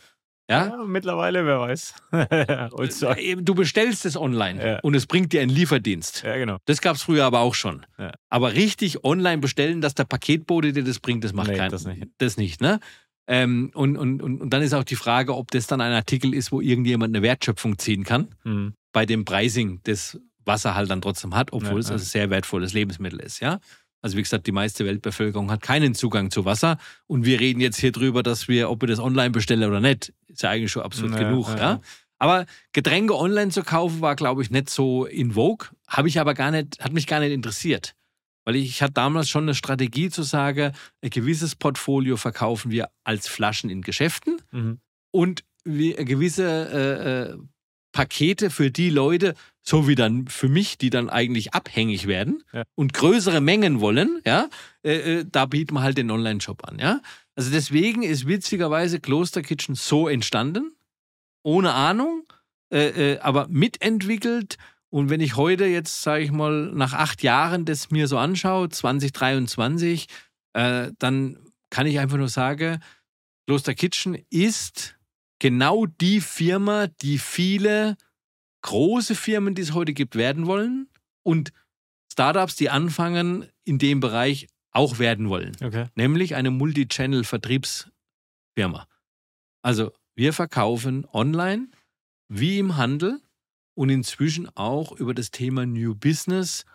Ja, Ja, mittlerweile, wer weiß. Heutzutage. Äh, Du bestellst es online Ja. und es bringt dir einen Lieferdienst. ja, genau. Das gab es früher aber auch schon. Aber richtig online bestellen, dass der Paketbote dir das bringt, das macht Nee, keiner. das nicht. Das nicht, ne? Ähm, und, und, und, und dann ist auch die Frage, ob das dann ein Artikel ist, wo irgendjemand eine Wertschöpfung ziehen kann, Hm. bei dem Pricing, das Wasser halt dann trotzdem hat, obwohl Ja, es ja. also sehr wertvolles Lebensmittel ist, ja? Also wie gesagt, die meiste Weltbevölkerung hat keinen Zugang zu Wasser und wir reden jetzt hier drüber, dass wir, ob wir das online bestellen oder nicht, ist ja eigentlich schon absurd Ja, genug, ja, ja? ja. Aber Getränke online zu kaufen war, glaube ich, nicht so in Vogue. Habe ich aber gar nicht, hat mich gar nicht interessiert. Weil ich hatte damals schon eine Strategie zu sagen, ein gewisses Portfolio verkaufen wir als Flaschen in Geschäften Mhm. und wir gewisse äh, äh, Pakete für die Leute, so wie dann für mich, die dann eigentlich abhängig werden Ja. und größere Mengen wollen, ja, äh, äh, da bieten wir halt den Online-Shop an, ja. Also deswegen ist witzigerweise Kloster Kitchen so entstanden, ohne Ahnung, äh, äh, aber mitentwickelt. Und wenn ich heute jetzt, sage ich mal, nach acht Jahren das mir so anschaue, 2023, äh, dann kann ich einfach nur sagen, Kloster Kitchen ist genau die Firma, die viele große Firmen, die es heute gibt, werden wollen und Startups, die anfangen, in dem Bereich auch werden wollen. Okay. Nämlich eine Multi-Channel-Vertriebsfirma. Also wir verkaufen online wie im Handel und inzwischen auch über das Thema New Business,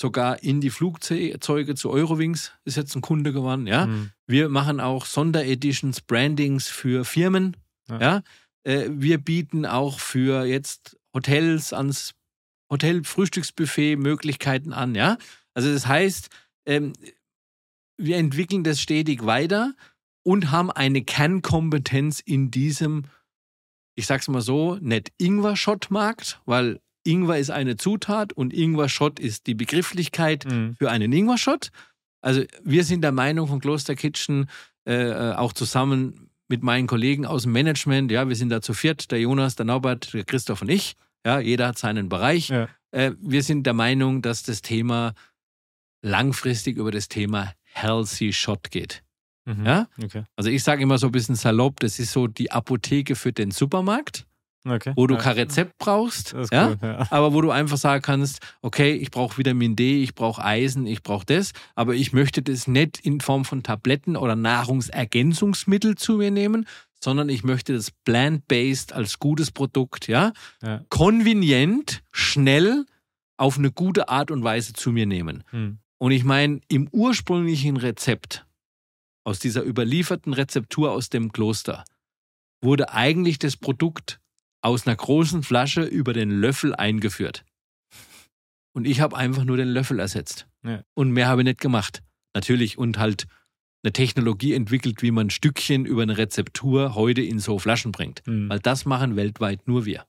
sogar in die Flugzeuge zu Eurowings ist jetzt ein Kunde geworden, ja. Hm. Wir machen auch Sondereditions, Brandings für Firmen. Ja. Ja. Äh, wir bieten auch für jetzt Hotels ans Hotel-Frühstücksbuffet Möglichkeiten an. Ja. Also das heißt, ähm, wir entwickeln das stetig weiter und haben eine Kernkompetenz in diesem, ich sag's mal so, nicht Ingwer-Shot-Markt, weil Ingwer ist eine Zutat und Ingwer-Shot ist die Begrifflichkeit Hm. für einen Ingwer-Shot. Also wir sind der Meinung von Kloster Kitchen, äh, äh, auch zusammen mit meinen Kollegen aus dem Management, ja, wir sind da zu viert, der Jonas, der Norbert, der Christoph und ich, ja, jeder hat seinen Bereich. Ja. Äh, wir sind der Meinung, dass das Thema langfristig über das Thema Healthy Shot geht. Mhm. Ja? Okay. Also ich sage immer so ein bisschen salopp, das ist so die Apotheke für den Supermarkt, okay. wo du ja. kein Rezept brauchst. Ja? cool. Ja. aber wo du einfach sagen kannst, okay, ich brauche Vitamin D, ich brauche Eisen, ich brauche das, aber ich möchte das nicht in Form von Tabletten oder Nahrungsergänzungsmittel zu mir nehmen, sondern ich möchte das plant-based als gutes Produkt, ja, Ja. konvenient, schnell auf eine gute Art und Weise zu mir nehmen. Hm. Und ich meine, im ursprünglichen Rezept, aus dieser überlieferten Rezeptur aus dem Kloster, wurde eigentlich das Produkt aus einer großen Flasche über den Löffel eingeführt. Und ich habe einfach nur den Löffel ersetzt. Ja. Und mehr habe ich nicht gemacht. Natürlich, und halt eine Technologie entwickelt, wie man Stückchen über eine Rezeptur heute in so Flaschen bringt. Mhm. Weil das machen weltweit nur wir.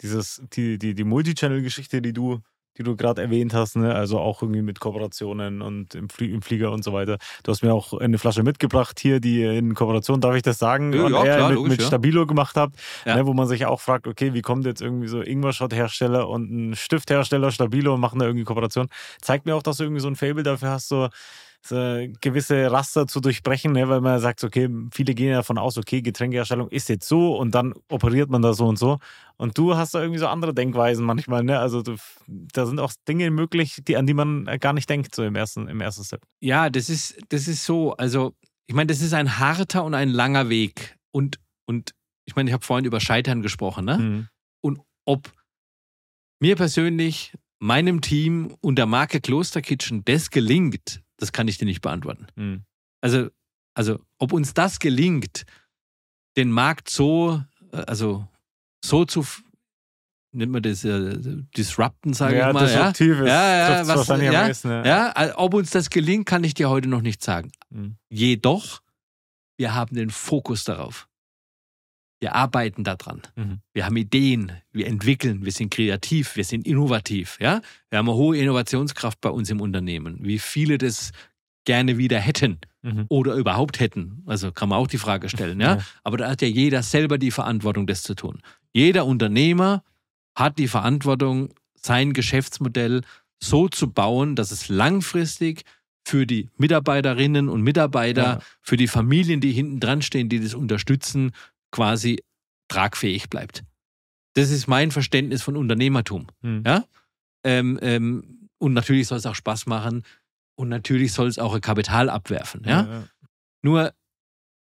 Dieses, die, die, die Multichannel-Geschichte, die du, die du gerade erwähnt hast, ne? also auch irgendwie mit Kooperationen und im, Flie im Flieger und so weiter. Du hast mir auch eine Flasche mitgebracht hier, die in Kooperation, darf ich das sagen, Ja, ja, klar, mit, logisch, mit ja. Stabilo gemacht habt, Ja. ne? wo man sich auch fragt, okay, wie kommt jetzt irgendwie so Ingwer-Shot-Hersteller und ein Stifthersteller Stabilo und machen da irgendwie Kooperation. Zeigt mir auch, dass du irgendwie so ein Fable dafür hast, so so gewisse Raster zu durchbrechen, ne, weil man sagt, okay, viele gehen davon aus, okay, Getränkeherstellung ist jetzt so und dann operiert man da so und so. Und du hast da irgendwie so andere Denkweisen manchmal, ne? Also du, da sind auch Dinge möglich, die, an die man gar nicht denkt, so im ersten, im ersten Step. Ja, das ist, das ist so. Also, ich meine, das ist ein harter und ein langer Weg. Und, und ich meine, ich habe vorhin über Scheitern gesprochen, ne? Mhm. Und ob mir persönlich, meinem Team und der Marke Kloster Kitchen das gelingt, das kann ich dir nicht beantworten. Mhm. Also, also ob uns das gelingt, den Markt so, äh, also so zu, nennt man das, äh, disrupten, sage ja, ich mal. Ja, disruptiv ist Ja, ja, trifft's was- wahrscheinlich am ja, besten. Ja. ja, also ob uns das gelingt, kann ich dir heute noch nicht sagen. Mhm. Jedoch, wir haben den Fokus darauf. Wir arbeiten daran. Mhm. Wir haben Ideen, wir entwickeln, wir sind kreativ, wir sind innovativ. Ja? Wir haben eine hohe Innovationskraft bei uns im Unternehmen, wie viele das gerne wieder hätten Mhm. oder überhaupt hätten. Also kann man auch die Frage stellen. Ja? Ja. Aber da hat ja jeder selber die Verantwortung, das zu tun. Jeder Unternehmer hat die Verantwortung, sein Geschäftsmodell so zu bauen, dass es langfristig für die Mitarbeiterinnen und Mitarbeiter, Ja. für die Familien, die hinten dran stehen, die das unterstützen, quasi tragfähig bleibt. Das ist mein Verständnis von Unternehmertum. Mhm. Ja? Ähm, ähm, und natürlich soll es auch Spaß machen und natürlich soll es auch ein Kapital abwerfen. Ja? Ja, ja. Nur,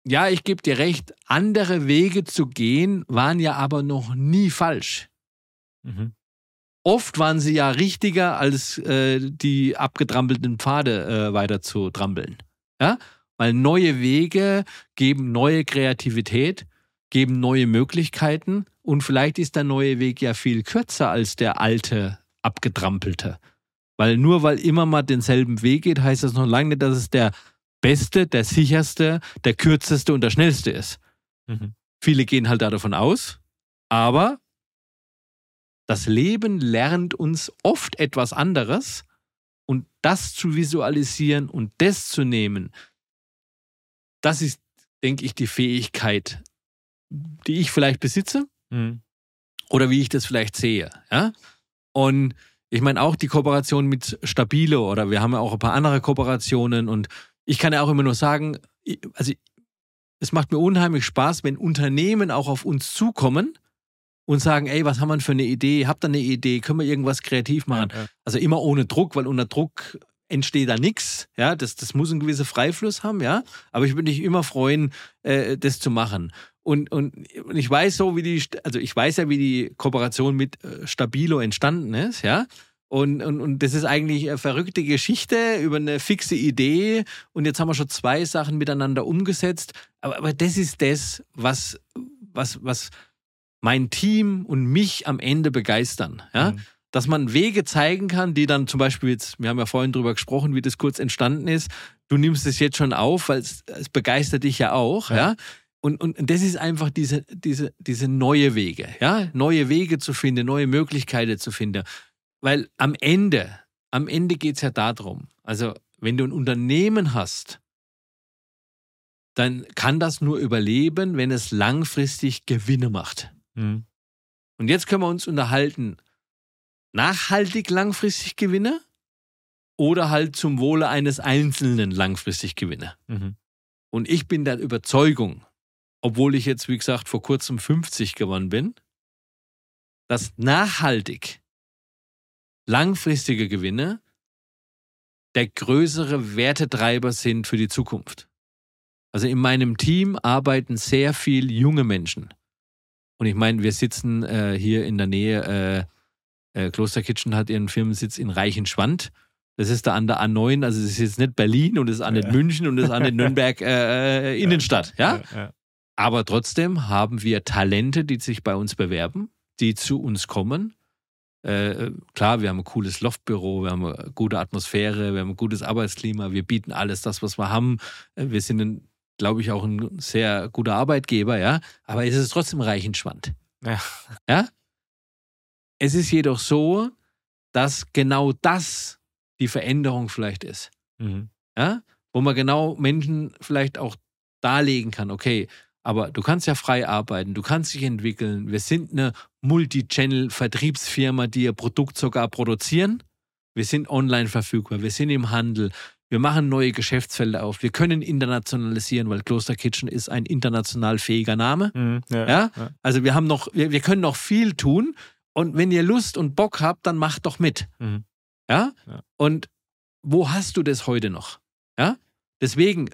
ja, ich gebe dir recht, andere Wege zu gehen waren ja aber noch nie falsch. Mhm. Oft waren sie ja richtiger, als äh, die abgetrampelten Pfade äh, weiter zu trampeln. Ja? Weil neue Wege geben neue Kreativität, geben neue Möglichkeiten und vielleicht ist der neue Weg ja viel kürzer als der alte, abgetrampelte. Weil nur weil immer mal denselben Weg geht, heißt das noch lange nicht, dass es der beste, der sicherste, der kürzeste und der schnellste ist. Mhm. Viele gehen halt da davon aus, aber das Leben lernt uns oft etwas anderes und das zu visualisieren und das zu nehmen, das ist, denke ich, die Fähigkeit, die ich vielleicht besitze Mhm. oder wie ich das vielleicht sehe. Ja? Und ich meine auch die Kooperation mit Stabilo oder wir haben ja auch ein paar andere Kooperationen und ich kann ja auch immer nur sagen, also es macht mir unheimlich Spaß, wenn Unternehmen auch auf uns zukommen und sagen, ey, was haben wir für eine Idee? Habt ihr eine Idee? Können wir irgendwas kreativ machen? Ja, ja. Also immer ohne Druck, weil unter Druck entsteht da nichts. Ja, das, das muss einen gewissen Freifluss haben, ja. Aber ich würde mich immer freuen, äh, das zu machen. Und, und, und ich weiß so, wie die, also ich weiß ja, wie die Kooperation mit äh, Stabilo entstanden ist, ja. Und, und, und das ist eigentlich eine verrückte Geschichte über eine fixe Idee. Und jetzt haben wir schon zwei Sachen miteinander umgesetzt. Aber, aber das ist das, was, was, was mein Team und mich am Ende begeistern. Ja? Mhm. dass man Wege zeigen kann, die dann zum Beispiel jetzt, wir haben ja vorhin drüber gesprochen, wie das kurz entstanden ist. Du nimmst es jetzt schon auf, weil es, es begeistert dich ja auch, Ja. ja. Und, und, das ist einfach diese, diese, diese neue Wege, ja, neue Wege zu finden, neue Möglichkeiten zu finden. Weil am Ende, am Ende geht es ja darum, also wenn du ein Unternehmen hast, dann kann das nur überleben, wenn es langfristig Gewinne macht. Mhm. Und jetzt können wir uns unterhalten, nachhaltig langfristig Gewinne oder halt zum Wohle eines Einzelnen langfristig Gewinne. Mhm. Und ich bin der Überzeugung, obwohl ich jetzt, wie gesagt, vor kurzem 50 gewonnen bin, dass nachhaltig langfristige Gewinne der größere Wertetreiber sind für die Zukunft. Also in meinem Team arbeiten sehr viel junge Menschen. Und ich meine, wir sitzen äh, hier in der Nähe, äh, äh, Kloster Kitchen hat ihren Firmensitz in Reichenschwand. Das ist da an der A9, also das ist jetzt nicht Berlin und das ist auch nicht Ja. München und das ist auch nicht Nürnberg äh, äh, Innenstadt. Ja? Ja, ja. Aber trotzdem haben wir Talente, die sich bei uns bewerben, die zu uns kommen Äh, klar, wir haben ein cooles Loftbüro, wir haben eine gute Atmosphäre, wir haben ein gutes Arbeitsklima, wir bieten alles das, was wir haben. Äh, wir sind, glaube ich, auch ein sehr guter Arbeitgeber, ja. Aber es ist trotzdem Reichenschwand. Ja. ja? Es ist jedoch so, dass genau das die Veränderung vielleicht ist. Mhm. Ja? Wo man genau Menschen vielleicht auch darlegen kann, okay, aber du kannst ja frei arbeiten, du kannst dich entwickeln. Wir sind eine Multi-Channel-Vertriebsfirma, die ihr Produkt sogar produzieren. Wir sind online verfügbar, wir sind im Handel, wir machen neue Geschäftsfelder auf, wir können internationalisieren, weil Kloster Kitchen ist ein international fähiger Name. Mhm. Ja, Ja? ja. Also wir haben noch, wir, wir können noch viel tun. Und wenn ihr Lust und Bock habt, dann macht doch mit. Mhm. Ja? Ja. Und wo hast du das heute noch? Ja? Deswegen,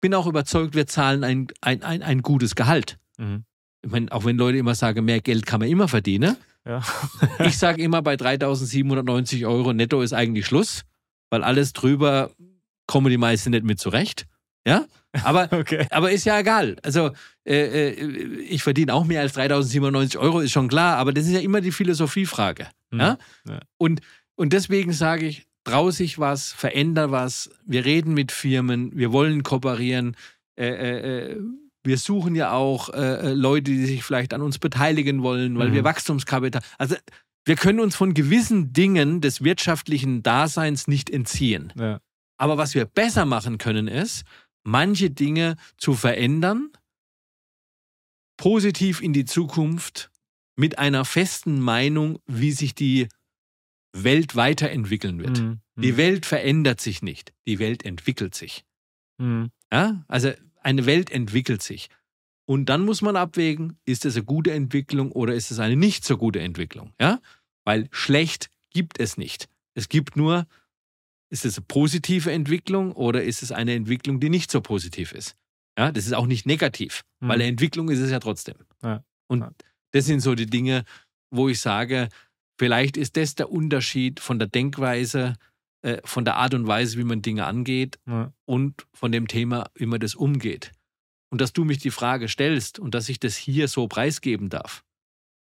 bin auch überzeugt, wir zahlen ein, ein, ein, ein gutes Gehalt. Mhm. Ich meine, auch wenn Leute immer sagen, mehr Geld kann man immer verdienen. Ja. Ich sage immer, bei 3.790 Euro netto ist eigentlich Schluss, weil alles drüber kommen die meisten nicht mit zurecht. Ja? Aber okay. aber ist ja egal. Also, äh, äh, ich verdiene auch mehr als 3.097 Euro, ist schon klar, aber das ist ja immer die Philosophiefrage. Mhm. Ja? Ja. Und, und deswegen sage ich, trau sich was, veränder was, wir reden mit Firmen, wir wollen kooperieren, äh, äh, äh, wir suchen ja auch äh, äh, Leute, die sich vielleicht an uns beteiligen wollen, weil Mhm. wir Wachstumskapital, also wir können uns von gewissen Dingen des wirtschaftlichen Daseins nicht entziehen. Ja. Aber was wir besser machen können, ist, manche Dinge zu verändern, positiv in die Zukunft, mit einer festen Meinung, wie sich die Welt weiterentwickeln wird. Mhm. Die Welt verändert sich nicht, die Welt entwickelt sich. Mhm. Ja? Also eine Welt entwickelt sich. Und dann muss man abwägen, ist es eine gute Entwicklung oder ist es eine nicht so gute Entwicklung? Ja? Weil schlecht gibt es nicht. Es gibt nur, ist es eine positive Entwicklung oder ist es eine Entwicklung, die nicht so positiv ist? Ja, das ist auch nicht negativ, Mhm. weil eine Entwicklung ist es ja trotzdem. Ja. Und das sind so die Dinge, wo ich sage, vielleicht ist das der Unterschied von der Denkweise, äh, von der Art und Weise, wie man Dinge angeht Ja. und von dem Thema, wie man das umgeht. Und dass du mich die Frage stellst und dass ich das hier so preisgeben darf.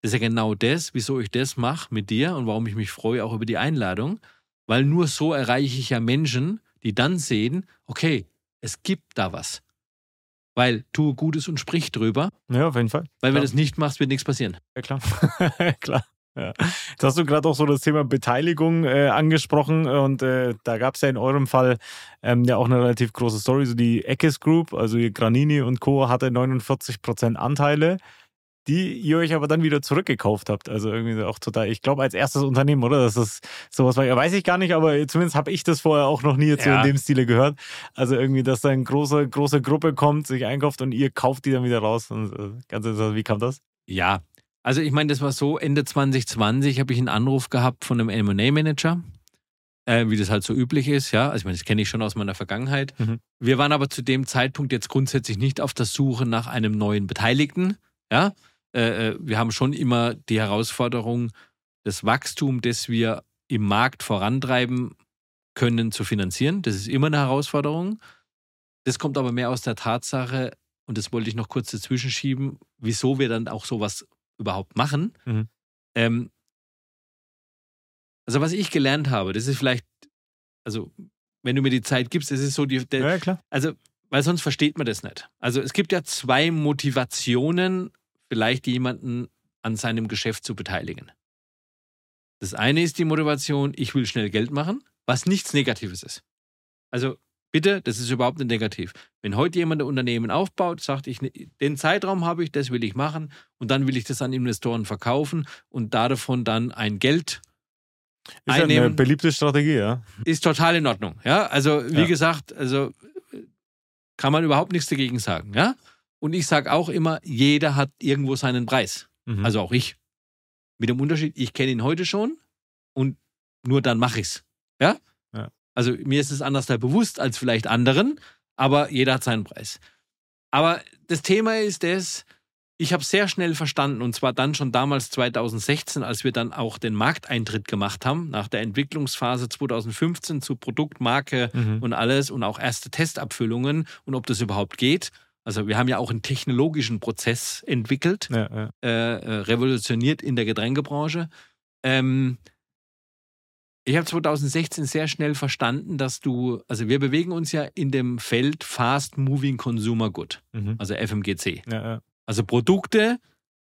Das ist ja genau das, wieso ich das mache mit dir und warum ich mich freue auch über die Einladung, weil nur so erreiche ich ja Menschen, die dann sehen, okay, es gibt da was. Weil tu Gutes und sprich drüber, ja, auf jeden Fall. weil wenn Klar. du es nicht machst, wird nichts passieren. Ja, klar. klar. Ja. Jetzt hast du gerade auch so das Thema Beteiligung äh, angesprochen und äh, da gab es ja in eurem Fall ähm, ja auch eine relativ große Story. So die Eckes Group, also Granini und Co. hatte 49% Anteile, die ihr euch aber dann wieder zurückgekauft habt. Also irgendwie auch total, ich glaube als erstes Unternehmen, oder? Das ist sowas war, ja, weiß ich gar nicht, aber zumindest habe ich das vorher auch noch nie jetzt so Ja. in dem Stile gehört. Also irgendwie, dass da eine große, große Gruppe kommt, sich einkauft und ihr kauft die dann wieder raus. Und, äh, ganz interessant, wie kam das? Ja, also ich meine, das war so, Ende 2020 habe ich einen Anruf gehabt von einem M&A-Manager, äh, wie das halt so üblich ist, ja. Also ich meine, das kenne ich schon aus meiner Vergangenheit. Mhm. Wir waren aber zu dem Zeitpunkt jetzt grundsätzlich nicht auf der Suche nach einem neuen Beteiligten, ja. Äh, äh, wir haben schon immer die Herausforderung, das Wachstum, das wir im Markt vorantreiben können, zu finanzieren. Das ist immer eine Herausforderung. Das kommt aber mehr aus der Tatsache, und das wollte ich noch kurz dazwischen schieben, wieso wir dann auch sowas überhaupt machen. Mhm. Ähm, also was ich gelernt habe, das ist vielleicht, also wenn du mir die Zeit gibst, das ist so die, der, Ja, klar. also, weil sonst versteht man das nicht. Also es gibt ja zwei Motivationen, vielleicht jemanden an seinem Geschäft zu beteiligen. Das eine ist die Motivation, ich will schnell Geld machen, was nichts Negatives ist. Also bitte, das ist überhaupt nicht negativ. Wenn heute jemand ein Unternehmen aufbaut, sagt, ich, den Zeitraum habe ich, das will ich machen und dann will ich das an Investoren verkaufen und davon dann ein Geld Ist ja eine einnehmen, beliebte Strategie, ja. ist total in Ordnung. Ja, also wie Ja. gesagt, also kann man überhaupt nichts dagegen sagen. Ja, und ich sage auch immer, jeder hat irgendwo seinen Preis. Mhm. Also auch ich. Mit dem Unterschied, ich kenne ihn heute schon und nur dann mache ich's. Ja? Also mir ist es anders da bewusst als vielleicht anderen, aber jeder hat seinen Preis. Aber das Thema ist das, ich habe sehr schnell verstanden, und zwar dann schon damals 2016, als wir dann auch den Markteintritt gemacht haben, nach der Entwicklungsphase 2015 zu Produkt, Marke Mhm. und alles und auch erste Testabfüllungen und ob das überhaupt geht. Also wir haben ja auch einen technologischen Prozess entwickelt ja, ja. äh, äh, revolutioniert in der Getränkebranche. ähm, ich habe 2016 sehr schnell verstanden, dass du, also wir bewegen uns ja in dem Feld Fast Moving Consumer Good, Mhm. also FMGC. Ja, ja. Also Produkte,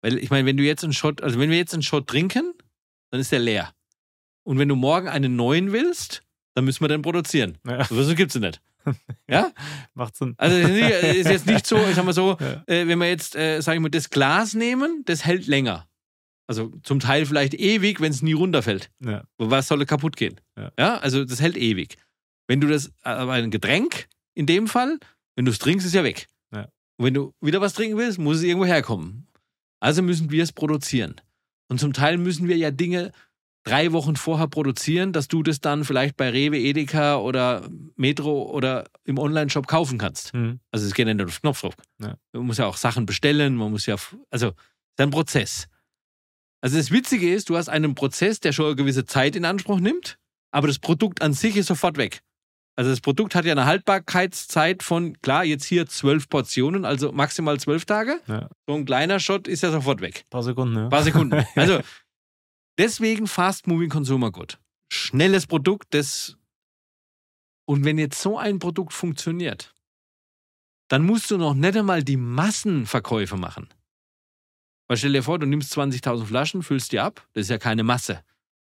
weil ich meine, wenn du jetzt einen Shot, also wenn wir jetzt einen Shot trinken, dann ist der leer. Und wenn du morgen einen neuen willst, dann müssen wir den produzieren. ja. So gibt es nicht. Ja? Macht Sinn. Also es ist jetzt nicht so, ich sag mal so, Ja. äh, wenn wir jetzt, äh, sag ich mal, das Glas nehmen, das hält länger. Also zum Teil vielleicht ewig, wenn es nie runterfällt. Ja. Was soll kaputt gehen? Ja. also das hält ewig. Wenn du das, aber ein Getränk in dem Fall, wenn du es trinkst, ist ja weg. Ja. Und wenn du wieder was trinken willst, muss es irgendwo herkommen. Also müssen wir es produzieren. Und zum Teil müssen wir ja Dinge drei Wochen vorher produzieren, dass du das dann vielleicht bei Rewe, Edeka oder Metro oder im Online-Shop kaufen kannst. Mhm. Also es geht ja nicht auf Knopfdruck. Ja. Man muss ja auch Sachen bestellen, man muss ja, also es ist ein Prozess. Also das Witzige ist, du hast einen Prozess, der schon eine gewisse Zeit in Anspruch nimmt, aber das Produkt an sich ist sofort weg. Also das Produkt hat ja eine Haltbarkeitszeit von, klar, jetzt hier zwölf Portionen, also maximal zwölf Tage. Ja. So ein kleiner Shot ist ja sofort weg. Ein paar Sekunden, ja. Ein paar Sekunden. Also deswegen Fast Moving Consumer Good. Schnelles Produkt, das und wenn jetzt so ein Produkt funktioniert, dann musst du noch nicht einmal die Massenverkäufe machen. Weil stell dir vor, du nimmst 20.000 Flaschen, füllst die ab, das ist ja keine Masse.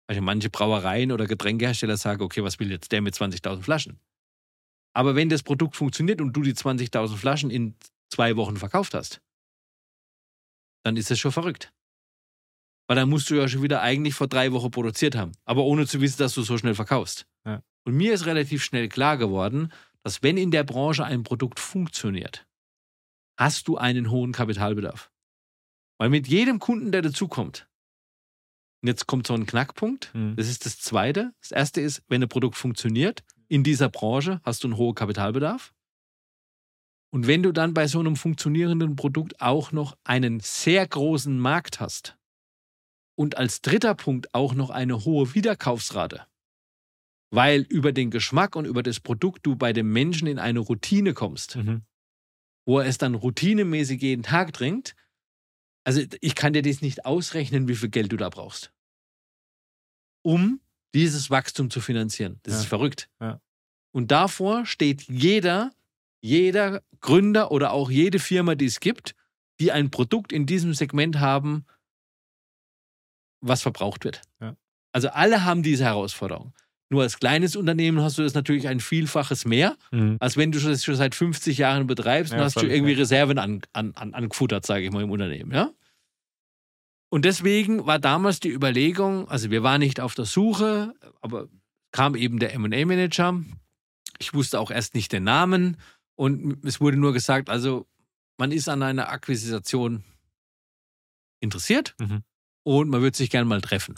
Also manche Brauereien oder Getränkehersteller sagen, okay, was will jetzt der mit 20.000 Flaschen? Aber wenn das Produkt funktioniert und du die 20.000 Flaschen in zwei Wochen verkauft hast, dann ist das schon verrückt. Weil dann musst du ja schon wieder eigentlich vor drei Wochen produziert haben, aber ohne zu wissen, dass du so schnell verkaufst. Ja. Und mir ist relativ schnell klar geworden, dass wenn in der Branche ein Produkt funktioniert, hast du einen hohen Kapitalbedarf. Weil mit jedem Kunden, der dazukommt, und jetzt kommt so ein Knackpunkt, Mhm. das ist das Zweite. Das Erste ist, wenn ein Produkt funktioniert, in dieser Branche hast du einen hohen Kapitalbedarf. Und wenn du dann bei so einem funktionierenden Produkt auch noch einen sehr großen Markt hast und als dritter Punkt auch noch eine hohe Wiederkaufsrate, weil über den Geschmack und über das Produkt du bei dem Menschen in eine Routine kommst, Mhm. wo er es dann routinemäßig jeden Tag trinkt, also ich kann dir das nicht ausrechnen, wie viel Geld du da brauchst, um dieses Wachstum zu finanzieren. Das Ja. ist verrückt. Ja. Und davor steht jeder, jeder Gründer oder auch jede Firma, die es gibt, die ein Produkt in diesem Segment haben, was verbraucht wird. Ja. Also alle haben diese Herausforderung. Nur als kleines Unternehmen hast du das natürlich ein Vielfaches mehr, Mhm. als wenn du das schon seit 50 Jahren betreibst Ja, und hast du irgendwie. Reserven an, an, an, angefuttert, sage ich mal, im Unternehmen. Ja? Und deswegen war damals die Überlegung, also wir waren nicht auf der Suche, aber kam eben der MA-Manager. Ich wusste auch erst nicht den Namen und es wurde nur gesagt, also man ist an einer Akquisition interessiert Mhm. und man würde sich gerne mal treffen.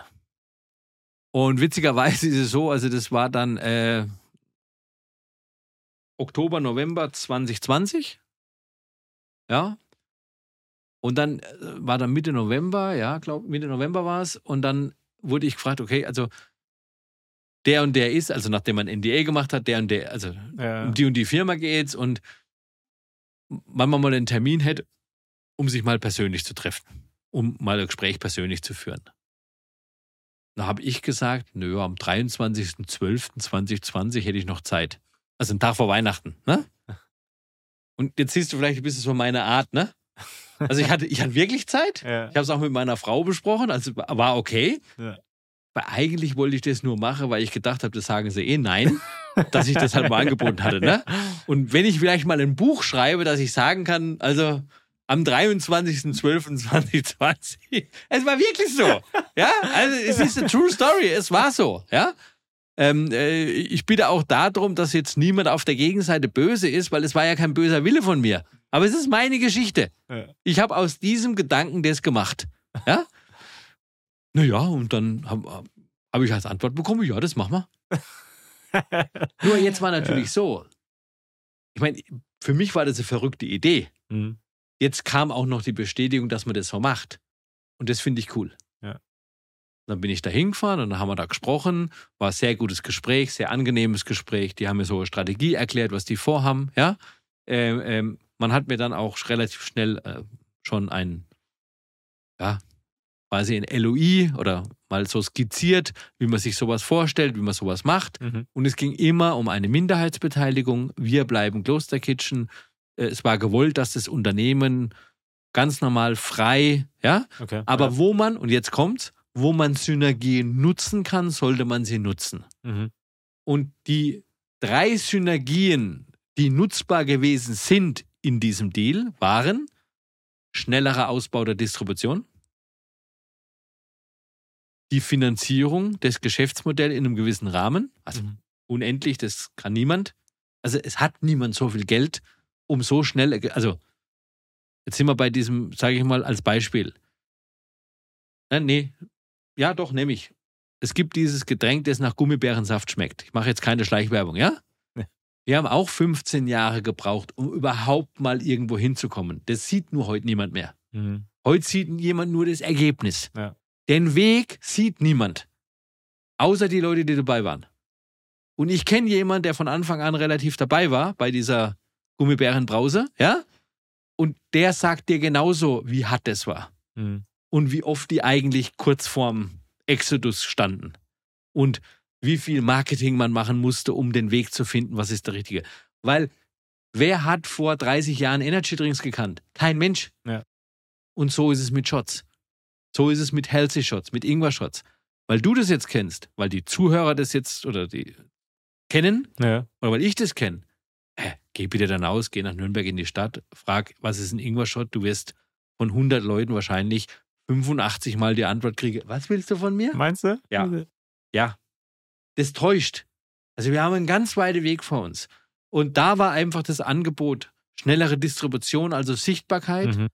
Und witzigerweise ist es so, also das war dann äh, Oktober, November 2020. Ja. Und dann äh, war dann Mitte November, ja, glaube Mitte November war es. Und dann wurde ich gefragt, okay, also der und der ist, also nachdem man NDA gemacht hat, der und der, also Ja. um die und die Firma geht's und wann man mal einen Termin hätte, um sich mal persönlich zu treffen, um mal ein Gespräch persönlich zu führen. Da habe ich gesagt, nö, am 23.12.2020 hätte ich noch Zeit. Also einen Tag vor Weihnachten, ne? Und jetzt siehst du vielleicht ein bisschen so meine Art, ne? Also ich hatte, ich hatte wirklich Zeit. Ja. Ich habe es auch mit meiner Frau besprochen, also war okay. Ja. Weil eigentlich wollte ich das nur machen, weil ich gedacht habe, das sagen sie eh nein, dass ich das halt mal angeboten hatte. Ne? Und wenn ich vielleicht mal ein Buch schreibe, dass ich sagen kann, also am 23.12.2020, es war wirklich so. Ja, also es ist eine true story, es war so. Ja. Ähm, äh, ich bitte auch darum, dass jetzt niemand auf der Gegenseite böse ist, weil es war ja kein böser Wille von mir. Aber es ist meine Geschichte. Ja. Ich habe aus diesem Gedanken das gemacht. Ja? Naja, und dann habe hab ich als Antwort bekommen, ja, das machen wir. Nur jetzt war natürlich so. Ich meine, für mich war das eine verrückte Idee. Mhm. Jetzt kam auch noch die Bestätigung, dass man das so macht. Und das finde ich cool. Ja. Dann bin ich da hingefahren und dann haben wir da gesprochen. War ein sehr gutes Gespräch, sehr angenehmes Gespräch. Die haben mir so eine Strategie erklärt, was die vorhaben. Ja? Ähm, ähm, man hat mir dann auch relativ schnell äh, schon ein, ja, quasi ein LOI oder mal so skizziert, wie man sich sowas vorstellt, wie man sowas macht. Mhm. Und es ging immer um eine Minderheitsbeteiligung. Wir bleiben Kloster Kitchen. Äh, Es war gewollt, dass das Unternehmen ganz normal frei, ja, Okay. aber ja. wo man, und jetzt kommt's, wo man Synergien nutzen kann, sollte man sie nutzen. Mhm. Und die drei Synergien, die nutzbar gewesen sind in diesem Deal, waren schnellerer Ausbau der Distribution, die Finanzierung des Geschäftsmodells in einem gewissen Rahmen, also Mhm. unendlich, das kann niemand. Also es hat niemand so viel Geld, um so schnell, also jetzt sind wir bei diesem, sage ich mal als Beispiel. Äh, nee, ja doch, nehme ich. Es gibt dieses Getränk, das nach Gummibärensaft schmeckt. Ich mache jetzt keine Schleichwerbung, ja? Nee. Wir haben auch 15 Jahre gebraucht, um überhaupt mal irgendwo hinzukommen. Das sieht nur heute niemand mehr. Mhm. Heute sieht jemand nur das Ergebnis. Ja. Den Weg sieht niemand. Außer die Leute, die dabei waren. Und ich kenne jemanden, der von Anfang an relativ dabei war bei dieser Gummibärenbrause, ja? Und der sagt dir genauso, wie hart das war. Mhm. Und wie oft die eigentlich kurz vorm Exodus standen. Und wie viel Marketing man machen musste, um den Weg zu finden, was ist der richtige. Weil wer hat vor 30 Jahren Energy Drinks gekannt? Kein Mensch. Ja. Und so ist es mit Shots. So ist es mit Healthy Shots, mit Ingwer Shots. Weil du das jetzt kennst, weil die Zuhörer das jetzt oder die kennen Ja. oder weil ich das kenne, geh bitte dann aus, geh nach Nürnberg in die Stadt, frag, was ist ein Ingwer-Shot? Du wirst von 100 Leuten wahrscheinlich 85 Mal die Antwort kriegen, was willst du von mir? Meinst du? Ja. Ja, das täuscht. Also wir haben einen ganz weiten Weg vor uns. Und da war einfach das Angebot, schnellere Distribution, also Sichtbarkeit, Mhm.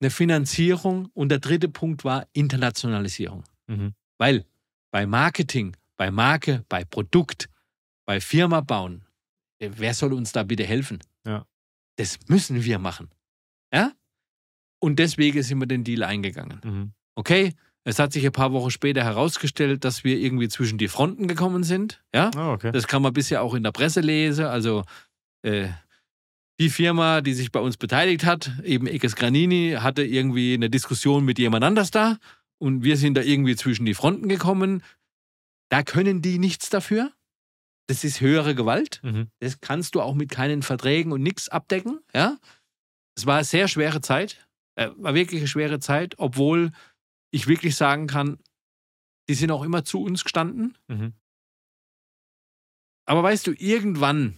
eine Finanzierung und der dritte Punkt war Internationalisierung. Mhm. Weil bei Marketing, bei Marke, bei Produkt, bei Firma bauen, wer soll uns da bitte helfen? Ja. Das müssen wir machen. Ja? Und deswegen sind wir den Deal eingegangen. Mhm. Okay, es hat sich ein paar Wochen später herausgestellt, dass wir irgendwie zwischen die Fronten gekommen sind. Ja? Ah, okay. Das kann man bisher auch in der Presse lesen. Also äh, die Firma, die sich bei uns beteiligt hat, eben Ekes Granini, hatte irgendwie eine Diskussion mit jemand anders da und wir sind da irgendwie zwischen die Fronten gekommen. Da können die nichts dafür. Das ist höhere Gewalt. Mhm. Das kannst du auch mit keinen Verträgen und nichts abdecken. Ja? Es war eine sehr schwere Zeit. Äh, war wirklich eine schwere Zeit, obwohl ich wirklich sagen kann, die sind auch immer zu uns gestanden. Mhm. Aber weißt du, irgendwann,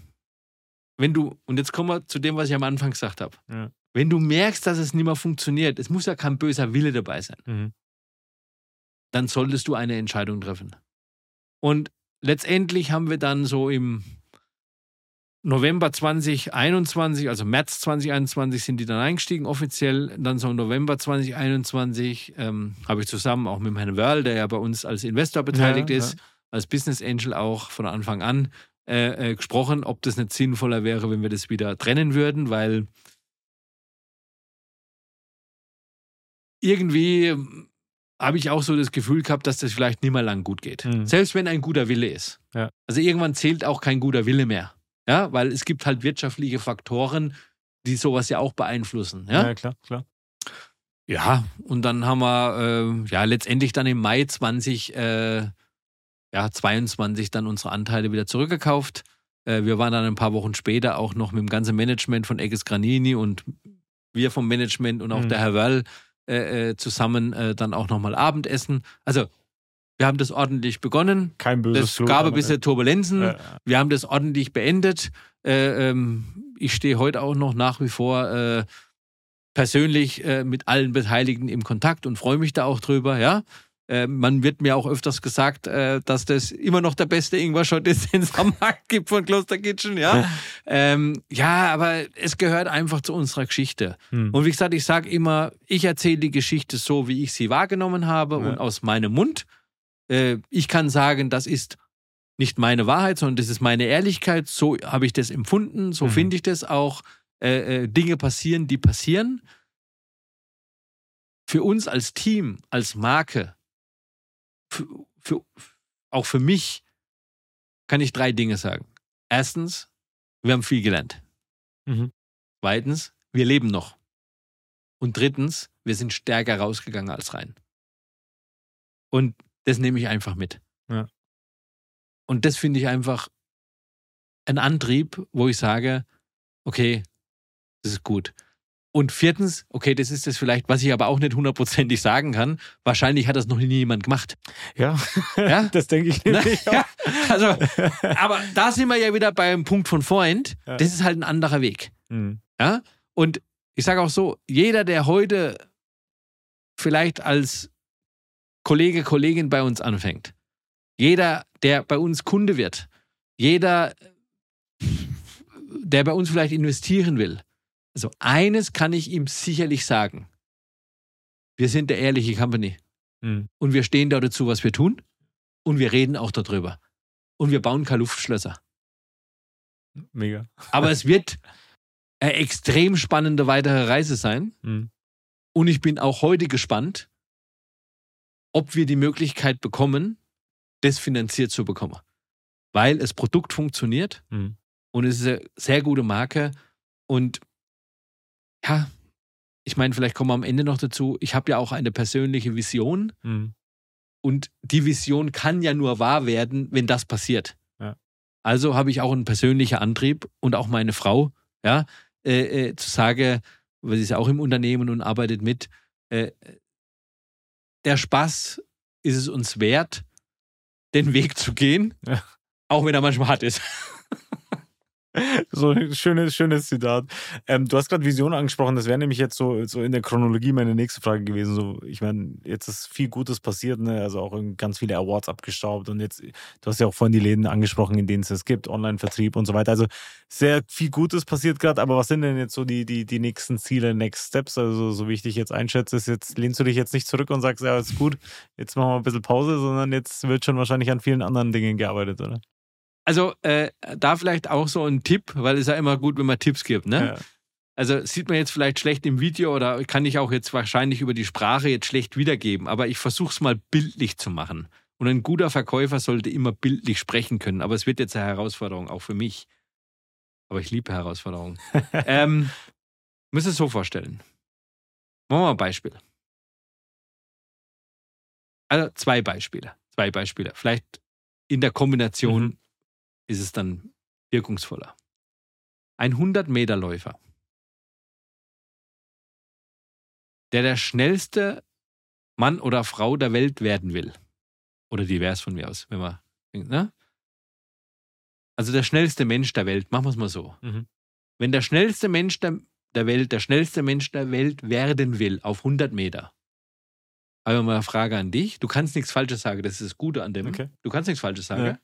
wenn du, und jetzt kommen wir zu dem, was ich am Anfang gesagt habe, Ja. wenn du merkst, dass es nicht mehr funktioniert, es muss ja kein böser Wille dabei sein, Mhm. dann solltest du eine Entscheidung treffen. Und letztendlich haben wir dann so im November 2021, also März 2021 sind die dann eingestiegen offiziell. Dann so im November 2021 ähm, habe ich zusammen auch mit Herrn Wörl, der ja bei uns als Investor beteiligt Ja, ist, als Business Angel auch von Anfang an, äh, äh, gesprochen, ob das nicht sinnvoller wäre, wenn wir das wieder trennen würden, weil irgendwie habe ich auch so das Gefühl gehabt, dass das vielleicht nicht mehr lang gut geht. Mhm. Selbst wenn ein guter Wille ist. Ja. Also irgendwann zählt auch kein guter Wille mehr. Ja, weil es gibt halt wirtschaftliche Faktoren, die sowas ja auch beeinflussen. Ja? Ja, klar, klar. ja und dann haben wir äh, ja letztendlich dann im Mai 20, äh, ja, 22 dann unsere Anteile wieder zurückgekauft. Äh, wir waren dann ein paar Wochen später auch noch mit dem ganzen Management von Egges Granini und wir vom Management und auch Mhm. der Herr Wörl äh, äh, zusammen äh, dann auch nochmal Abendessen. Also wir haben das ordentlich begonnen. Kein böses Es gab ein bisschen Turbulenzen. Ja, Wir haben das ordentlich beendet. Äh, ähm, ich stehe heute auch noch nach wie vor äh, persönlich äh, mit allen Beteiligten im Kontakt und freue mich da auch drüber. Ja, äh, man wird mir auch öfters gesagt, äh, dass das immer noch der beste Ingwer-Shot ist, den es am Markt gibt von Kloster Kitchen. Ja, ähm, ja, aber es gehört einfach zu unserer Geschichte. Hm. Und wie gesagt, ich sage immer, ich erzähle die Geschichte so, wie ich sie wahrgenommen habe Ja. und aus meinem Mund. Äh, ich kann sagen, das ist nicht meine Wahrheit, sondern das ist meine Ehrlichkeit. So habe ich das empfunden, so Mhm. finde ich das auch. Äh, äh, Dinge passieren, die passieren. Für uns als Team, als Marke, für, für, auch für mich, kann ich drei Dinge sagen. Erstens, wir haben viel gelernt. Mhm. Zweitens, wir leben noch. Und drittens, wir sind stärker rausgegangen als rein. Und das nehme ich einfach mit. Ja. Und das finde ich einfach ein Antrieb, wo ich sage, okay, das ist gut. Und viertens, okay, das ist das vielleicht, was ich aber auch nicht hundertprozentig sagen kann. Wahrscheinlich hat das noch nie jemand gemacht. Ja, Ja? das denke ich Ne? nämlich. Ja, also, aber da sind wir ja wieder beim Punkt von Freund. Ja. Das ist halt ein anderer Weg. Mhm. Ja? Und ich sage auch so, jeder, der heute vielleicht als Kollege, Kollegin bei uns anfängt, jeder, der bei uns Kunde wird, jeder, der bei uns vielleicht investieren will, also eines kann ich ihm sicherlich sagen. Wir sind der ehrliche Company Mhm. und wir stehen da dazu, was wir tun und wir reden auch darüber. Und wir bauen keine Luftschlösser. Mega. Aber es wird eine extrem spannende weitere Reise sein. Mhm. Und ich bin auch heute gespannt, ob wir die Möglichkeit bekommen, das finanziert zu bekommen. Weil das Produkt funktioniert Mhm. und es ist eine sehr gute Marke. Und ja, ich meine, vielleicht kommen wir am Ende noch dazu. Ich habe ja auch eine persönliche Vision Mhm. und die Vision kann ja nur wahr werden, wenn das passiert. Ja. Also habe ich auch einen persönlichen Antrieb und auch meine Frau, ja, äh, äh, zu sagen, weil sie ist ja auch im Unternehmen und arbeitet mit, äh, der Spaß ist es uns wert, den Weg zu gehen, Ja. auch wenn er manchmal hart ist. So ein schönes, schönes Zitat. Ähm, du hast gerade Vision angesprochen, das wäre nämlich jetzt so, so in der Chronologie meine nächste Frage gewesen. So, ich meine, jetzt ist viel Gutes passiert, ne? also auch ganz viele Awards abgestaubt und jetzt, du hast ja auch vorhin die Läden angesprochen, in denen es es gibt, Online-Vertrieb und so weiter. Also sehr viel Gutes passiert gerade, aber was sind denn jetzt so die, die, die nächsten Ziele, Next Steps? Also, so wie ich dich jetzt einschätze, ist jetzt, lehnst du dich jetzt nicht zurück und sagst, ja, ist gut, jetzt machen wir ein bisschen Pause, sondern jetzt wird schon wahrscheinlich an vielen anderen Dingen gearbeitet, oder? Also äh, da vielleicht auch so ein Tipp, weil es ja immer gut, wenn man Tipps gibt. Ne? Ja. Also sieht man jetzt vielleicht schlecht im Video oder kann ich auch jetzt wahrscheinlich über die Sprache jetzt schlecht wiedergeben, aber ich versuche es mal bildlich zu machen. Und ein guter Verkäufer sollte immer bildlich sprechen können, aber es wird jetzt eine Herausforderung, auch für mich. Aber ich liebe Herausforderungen. ähm, müsst es so vorstellen. Machen wir ein Beispiel. Also zwei Beispiele. Zwei Beispiele. Vielleicht in der Kombination Mhm. Ist es dann wirkungsvoller. Ein 100-Meter-Läufer, der der schnellste Mann oder Frau der Welt werden will. Oder divers von mir aus, wenn man. Ne? Also der schnellste Mensch der Welt, machen wir es mal so. Mhm. Wenn der schnellste Mensch der, der Welt, der schnellste Mensch der Welt werden will auf 100 Meter, aber mal eine Frage an dich. Du kannst nichts Falsches sagen, das ist das Gute an dem. Okay. Du kannst nichts Falsches sagen. Ja.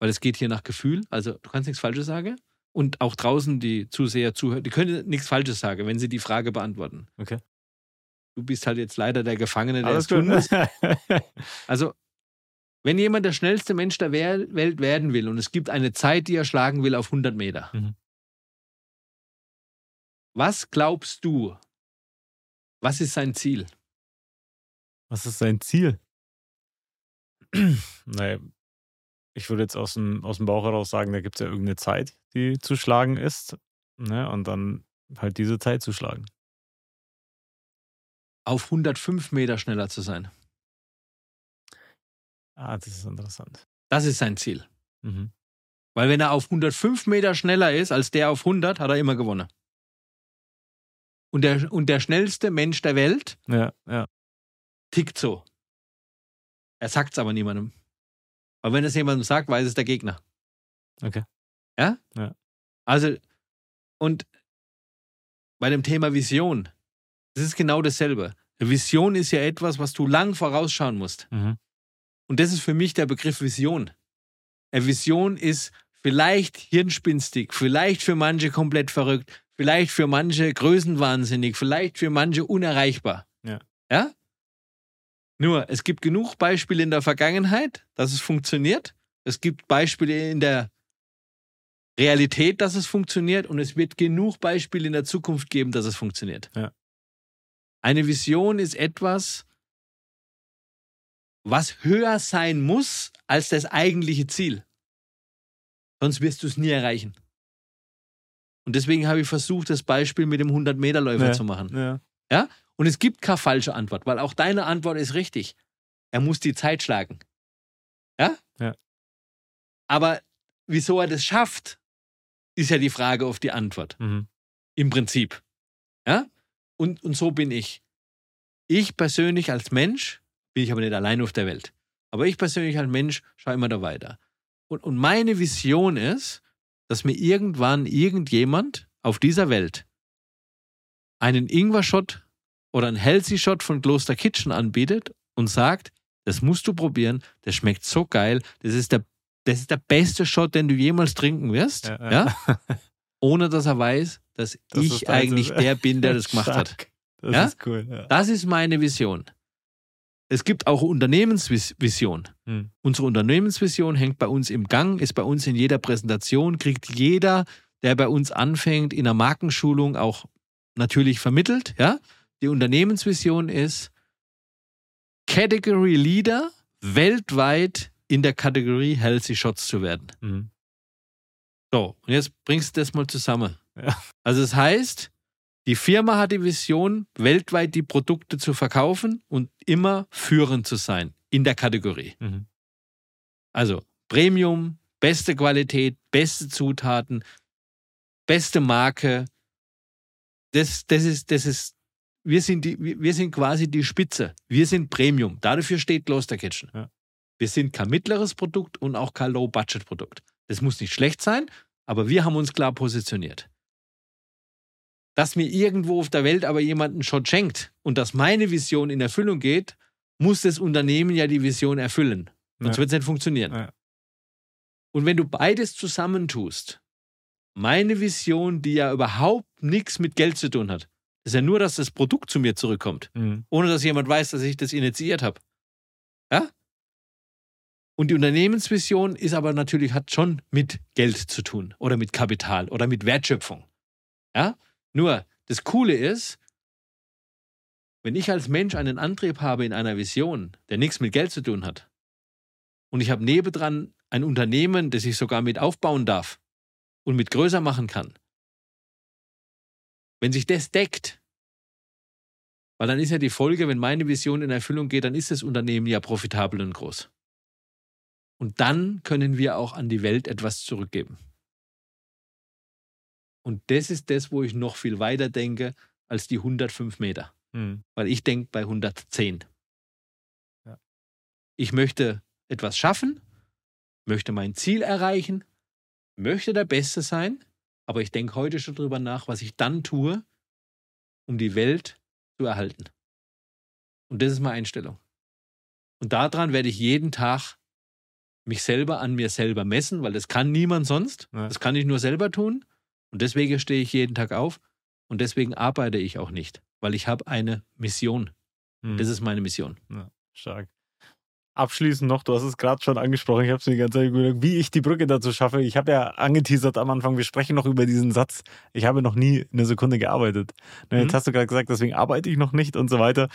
Weil es geht hier nach Gefühl. Also du kannst nichts Falsches sagen. Und auch draußen die Zuseher, Zuhörer, die können nichts Falsches sagen, wenn sie die Frage beantworten. Okay. Du bist halt jetzt leider der Gefangene, der es tun muss. Also, wenn jemand der schnellste Mensch der Welt werden will und es gibt eine Zeit, die er schlagen will auf 100 Meter, Mhm. was glaubst du, was ist sein Ziel? Was ist sein Ziel? naja, ich würde jetzt aus dem, aus dem Bauch heraus sagen, da gibt es ja irgendeine Zeit, die zu schlagen ist. Ne? Und dann halt diese Zeit zu schlagen. Auf 105 Meter schneller zu sein. Ah, das ist interessant. Das ist sein Ziel. Mhm. Weil wenn er auf 105 Meter schneller ist als der auf 100, hat er immer gewonnen. Und der, und der schnellste Mensch der Welt Ja, ja. tickt so. Er sagt es aber niemandem. Aber wenn es jemandem sagt, weiß es der Gegner. Okay. Ja? Ja. Also, und bei dem Thema Vision, das ist genau dasselbe. Vision ist ja etwas, was du lang vorausschauen musst. Mhm. Und das ist für mich der Begriff Vision. Eine Vision ist vielleicht hirnspinstig, vielleicht für manche komplett verrückt, vielleicht für manche größenwahnsinnig, vielleicht für manche unerreichbar. Ja. Ja? Nur, es gibt genug Beispiele in der Vergangenheit, dass es funktioniert. Es gibt Beispiele in der Realität, dass es funktioniert. Und es wird genug Beispiele in der Zukunft geben, dass es funktioniert. Ja. Eine Vision ist etwas, was höher sein muss als das eigentliche Ziel. Sonst wirst du es nie erreichen. Und deswegen habe ich versucht, das Beispiel mit dem 100-Meter-Läufer Ja. zu machen. Ja. Und es gibt keine falsche Antwort, weil auch deine Antwort ist richtig. er muss die Zeit schlagen. Ja? Ja. Aber wieso er das schafft, ist ja die Frage auf die Antwort. Mhm. Im Prinzip. Ja? Und, und so bin ich. Ich persönlich als Mensch, bin ich aber nicht allein auf der Welt. Aber ich persönlich als Mensch schaue immer da weiter. Und, und meine Vision ist, dass mir irgendwann irgendjemand auf dieser Welt einen Ingwer-Shot oder einen Healthy-Shot von Kloster Kitchen anbietet und sagt, das musst du probieren, das schmeckt so geil, das ist der, das ist der beste Shot, den du jemals trinken wirst, Ja, ja, ja. ohne dass er weiß, dass Das ich eigentlich der bin, der das gemacht hat. Das Ja? ist cool. Ja. Das ist meine Vision. Es gibt auch Unternehmensvision. Hm. Unsere Unternehmensvision hängt bei uns im Gang, ist bei uns in jeder Präsentation, kriegt jeder, der bei uns anfängt, in der Markenschulung auch natürlich vermittelt. Ja? Die Unternehmensvision ist Category Leader weltweit in der Kategorie Healthy Shots zu werden. Mhm. So, und jetzt bringst du das mal zusammen. Ja. Also es heißt, die Firma hat die Vision, weltweit die Produkte zu verkaufen und immer führend zu sein in der Kategorie. Mhm. Also Premium, beste Qualität, beste Zutaten, beste Marke. Das, das ist, das ist, wir sind, die, wir sind quasi die Spitze. Wir sind Premium. Dafür steht Kloster Kitchen. Ja. Wir sind kein mittleres Produkt und auch kein Low-Budget-Produkt. Das muss nicht schlecht sein, aber wir haben uns klar positioniert. Dass mir irgendwo auf der Welt aber jemand einen Shot schenkt und dass meine Vision in Erfüllung geht, muss das Unternehmen ja die Vision erfüllen. Sonst Ja. wird es nicht funktionieren. Ja. Und wenn du beides zusammentust, meine Vision, die ja überhaupt nichts mit Geld zu tun hat, ist ja nur, dass das Produkt zu mir zurückkommt, Mhm. ohne dass jemand weiß, dass ich das initiiert habe. Ja? Und die Unternehmensvision ist aber natürlich, hat schon mit Geld zu tun oder mit Kapital oder mit Wertschöpfung. Ja? Nur, das Coole ist, wenn ich als Mensch einen Antrieb habe in einer Vision, der nichts mit Geld zu tun hat, und ich habe nebendran ein Unternehmen, das ich sogar mit aufbauen darf und mit größer machen kann, wenn sich das deckt, weil dann ist ja die Folge, wenn meine Vision in Erfüllung geht, dann ist das Unternehmen ja profitabel und groß. Und dann können wir auch an die Welt etwas zurückgeben. Und das ist das, wo ich noch viel weiter denke als die 105 Meter. Mhm. Weil ich denke bei 110. Ja. Ich möchte etwas schaffen, möchte mein Ziel erreichen, möchte der Beste sein, aber ich denke heute schon drüber nach, was ich dann tue, um die Welt zu erhalten. Und das ist meine Einstellung. Und daran werde ich jeden Tag mich selber an mir selber messen, weil das kann niemand sonst. Ja. Das kann ich nur selber tun. Und deswegen stehe ich jeden Tag auf und deswegen arbeite ich auch nicht, weil ich habe eine Mission. Mhm. Das ist meine Mission. Stark. Abschließend noch, du hast es gerade schon angesprochen, ich habe es die ganze Zeit überlegt, wie ich die Brücke dazu schaffe. Ich habe ja angeteasert am Anfang, wir sprechen noch über diesen Satz, ich habe noch nie eine Sekunde gearbeitet. Ne, Jetzt Mhm. hast du gerade gesagt, deswegen arbeite ich noch nicht und so weiter.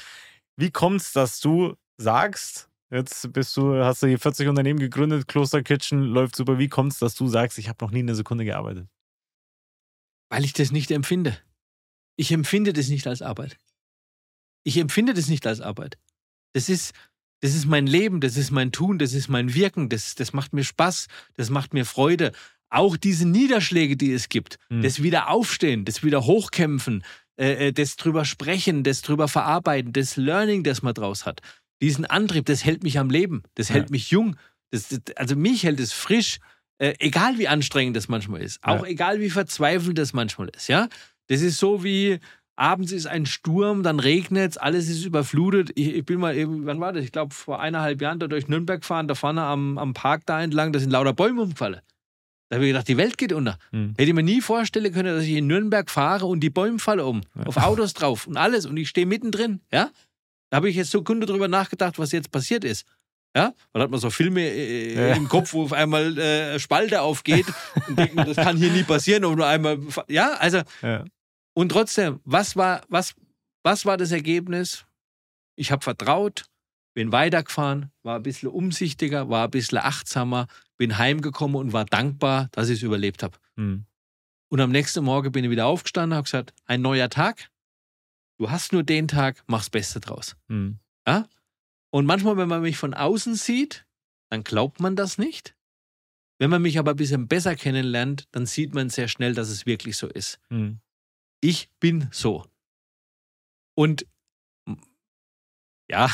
Wie kommt es, dass du sagst, jetzt bist du, hast du hier 40 Unternehmen gegründet, Kloster Kitchen läuft super, wie kommt es, dass du sagst, ich habe noch nie eine Sekunde gearbeitet? Weil ich das nicht empfinde. Ich empfinde das nicht als Arbeit. Ich empfinde das nicht als Arbeit. Das ist, das ist mein Leben, das ist mein Tun, das ist mein Wirken, das, das macht mir Spaß, das macht mir Freude. Auch diese Niederschläge, die es gibt, Mhm. das Wiederaufstehen, das wieder hochkämpfen, äh, äh, das drüber sprechen, das drüber verarbeiten, das Learning, das man draus hat. Diesen Antrieb, das hält mich am Leben, das Ja. hält mich jung. Das, das, also mich hält es frisch, äh, egal wie anstrengend das manchmal ist, auch Ja. egal wie verzweifelt das manchmal ist. Ja, das ist so wie abends ist ein Sturm, dann regnet es, alles ist überflutet. Ich, ich bin mal wann war das? Ich glaube vor eineinhalb Jahren da durch Nürnberg gefahren, da vorne am, am Park da entlang, da sind lauter Bäume umgefallen. Da habe ich gedacht, die Welt geht unter. Mhm. Hätte ich mir nie vorstellen können, dass ich in Nürnberg fahre und die Bäume fallen um. Ja. Auf Autos drauf und alles. Und ich stehe mittendrin. Ja? Da habe ich jetzt so Kunde drüber nachgedacht, was jetzt passiert ist. Ja? Weil hat man so Filme äh, Ja. im Kopf, wo auf einmal äh, Spalte aufgeht und denkt, man, das kann hier nie passieren. Und nur einmal. Ja, also. Ja. Und trotzdem, was war, was, was war das Ergebnis? Ich habe vertraut, bin weitergefahren, war ein bisschen umsichtiger, war ein bisschen achtsamer, bin heimgekommen und war dankbar, dass ich es überlebt habe. Mhm. Und am nächsten Morgen bin ich wieder aufgestanden, habe gesagt, ein neuer Tag. Du hast nur den Tag, mach's Beste draus. Mhm. Und manchmal, wenn man mich von außen sieht, dann glaubt man das nicht. Wenn man mich aber ein bisschen besser kennenlernt, dann sieht man sehr schnell, dass es wirklich so ist. Mhm. Ich bin so. Und ja,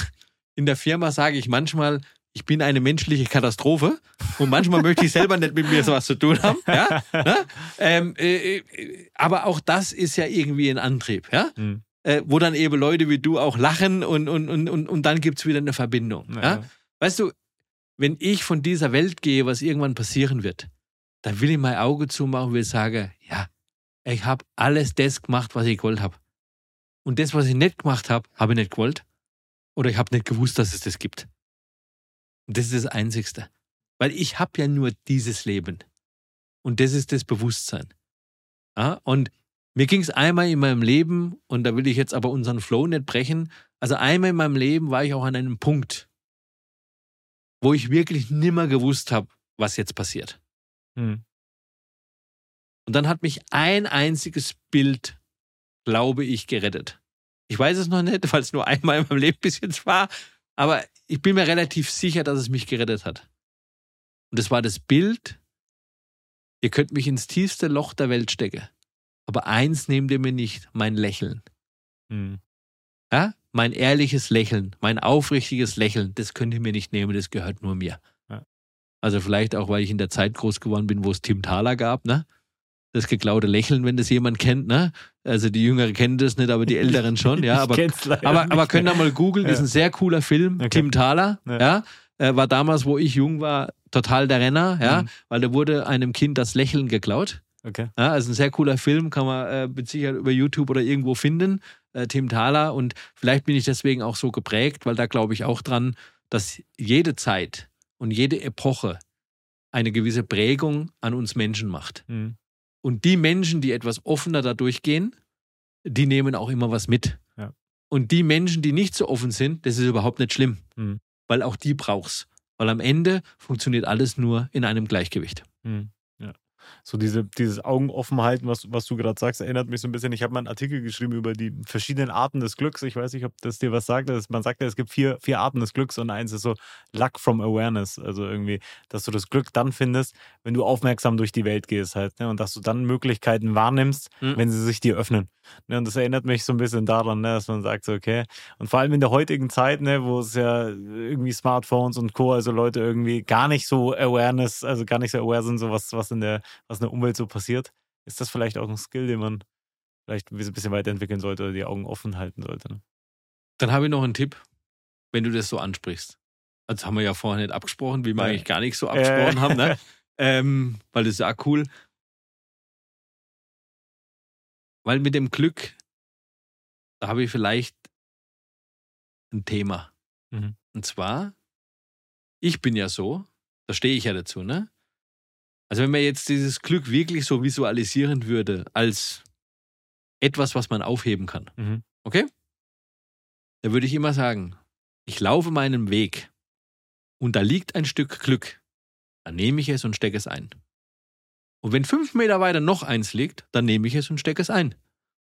in der Firma sage ich manchmal, ich bin eine menschliche Katastrophe und manchmal möchte ich selber nicht mit mir sowas zu tun haben. Ja? Ne? Ähm, äh, äh, aber auch das ist ja irgendwie ein Antrieb, ja? Mhm. Äh, wo dann eben Leute wie du auch lachen und, und, und, und, und dann gibt es wieder eine Verbindung. Ja? Ja. Weißt du, wenn ich von dieser Welt gehe, was irgendwann passieren wird, dann will ich mein Auge zumachen und will sagen, ich habe alles das gemacht, was ich gewollt habe. Und das, was ich nicht gemacht habe, habe ich nicht gewollt. Oder ich habe nicht gewusst, dass es das gibt. Und das ist das Einzigste. Weil ich habe ja nur dieses Leben. Und das ist das Bewusstsein. Ja? Und mir ging es einmal in meinem Leben, und da will ich jetzt aber unseren Flow nicht brechen, also einmal in meinem Leben war ich auch an einem Punkt, wo ich wirklich nimmer gewusst habe, was jetzt passiert. Mhm. Und dann hat mich ein einziges Bild, glaube ich, gerettet. Ich weiß es noch nicht, weil es nur einmal in meinem Leben bis jetzt war, aber ich bin mir relativ sicher, dass es mich gerettet hat. Und das war das Bild, ihr könnt mich ins tiefste Loch der Welt stecken, aber eins nehmt ihr mir nicht, mein Lächeln. Mhm. Ja? Mein ehrliches Lächeln, mein aufrichtiges Lächeln, das könnt ihr mir nicht nehmen, das gehört nur mir. Ja. Also vielleicht auch, weil ich in der Zeit groß geworden bin, wo es Tim Thaler gab, ne? Das geklaute Lächeln, wenn das jemand kennt, ne? Also die Jüngeren kennen das nicht, aber die Älteren schon, ja. Aber, aber, nicht aber könnt ihr mal googeln, das ist Ja. ein sehr cooler Film. Okay. Tim Thaler, Ja. ja. Äh, war damals, wo ich jung war, total der Renner, ja, Mhm. weil da wurde einem Kind das Lächeln geklaut. Okay. Ja, also ein sehr cooler Film, kann man äh, mit Sicherheit über YouTube oder irgendwo finden. Äh, Tim Thaler. Und vielleicht bin ich deswegen auch so geprägt, weil da glaube ich auch dran, dass jede Zeit und jede Epoche eine gewisse Prägung an uns Menschen macht. Mhm. Und die Menschen, die etwas offener da durchgehen, die nehmen auch immer was mit. Ja. Und die Menschen, die nicht so offen sind, das ist überhaupt nicht schlimm, Mhm. weil auch die brauchst. Weil am Ende funktioniert alles nur in einem Gleichgewicht. Mhm. So diese, dieses Augen offen halten, was, was du gerade sagst, erinnert mich so ein bisschen. Ich habe mal einen Artikel geschrieben über die verschiedenen Arten des Glücks. Ich weiß nicht, ob das dir was sagt. Man sagt ja, es gibt vier, vier Arten des Glücks und eins ist so Luck from Awareness. Also irgendwie, dass du das Glück dann findest, wenn du aufmerksam durch die Welt gehst halt. Ne? Und dass du dann Möglichkeiten wahrnimmst, Mhm. wenn sie sich dir öffnen. Ne? Und das erinnert mich so ein bisschen daran, ne? dass man sagt, so, okay. Und vor allem in der heutigen Zeit, ne, wo es ja irgendwie Smartphones und Co., also Leute irgendwie gar nicht so Awareness, also gar nicht so aware sind, so was, was in der, was in der Umwelt so passiert, ist das vielleicht auch ein Skill, den man vielleicht ein bisschen weiterentwickeln sollte oder die Augen offen halten sollte. Ne? Dann habe ich noch einen Tipp, wenn du das so ansprichst. Also haben wir ja vorher nicht abgesprochen, wie wir Ja. eigentlich gar nicht so abgesprochen haben, ne? Ähm, weil das ist ja auch cool. Weil mit dem Glück, da habe ich vielleicht ein Thema. Mhm. Und zwar, ich bin ja so, da stehe ich ja dazu, ne? Also wenn man jetzt dieses Glück wirklich so visualisieren würde als etwas, was man aufheben kann, Mhm. okay? Da würde ich immer sagen, ich laufe meinen Weg und da liegt ein Stück Glück. Dann nehme ich es und stecke es ein. Und wenn fünf Meter weiter noch eins liegt, dann nehme ich es und stecke es ein.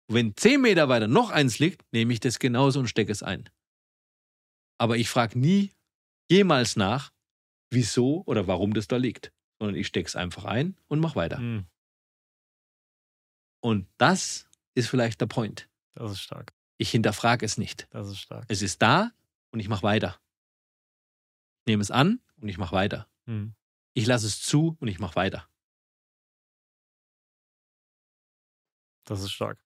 Und wenn zehn Meter weiter noch eins liegt, nehme ich das genauso und stecke es ein. Aber ich frage nie jemals nach, wieso oder warum das da liegt, sondern ich stecke es einfach ein und mache weiter. Mhm. Und das ist vielleicht der Point. Das ist stark. Ich hinterfrage es nicht. Das ist stark. Es ist da und ich mache weiter. Ich nehme es an und ich mache weiter. Mhm. Ich lasse es zu und ich mache weiter. Das ist stark.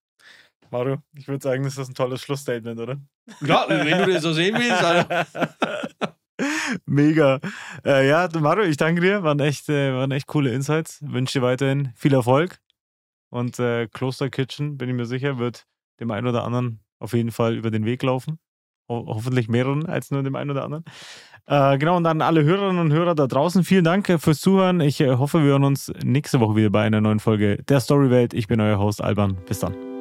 Mario, ich würde sagen, das ist ein tolles Schlussstatement, oder? Ja, wenn du das so sehen willst. Also. Mega. Äh, ja, Mario, ich danke dir. Waren echt, äh, waren echt coole Insights. Wünsche dir weiterhin viel Erfolg. Und äh, Kloster Kitchen, bin ich mir sicher, wird dem einen oder anderen auf jeden Fall über den Weg laufen. Ho hoffentlich mehreren als nur dem einen oder anderen. Äh, genau, und an alle Hörerinnen und Hörer da draußen, vielen Dank äh, fürs Zuhören. Ich äh, hoffe, wir hören uns nächste Woche wieder bei einer neuen Folge der Storywelt. Ich bin euer Host Alban. Bis dann.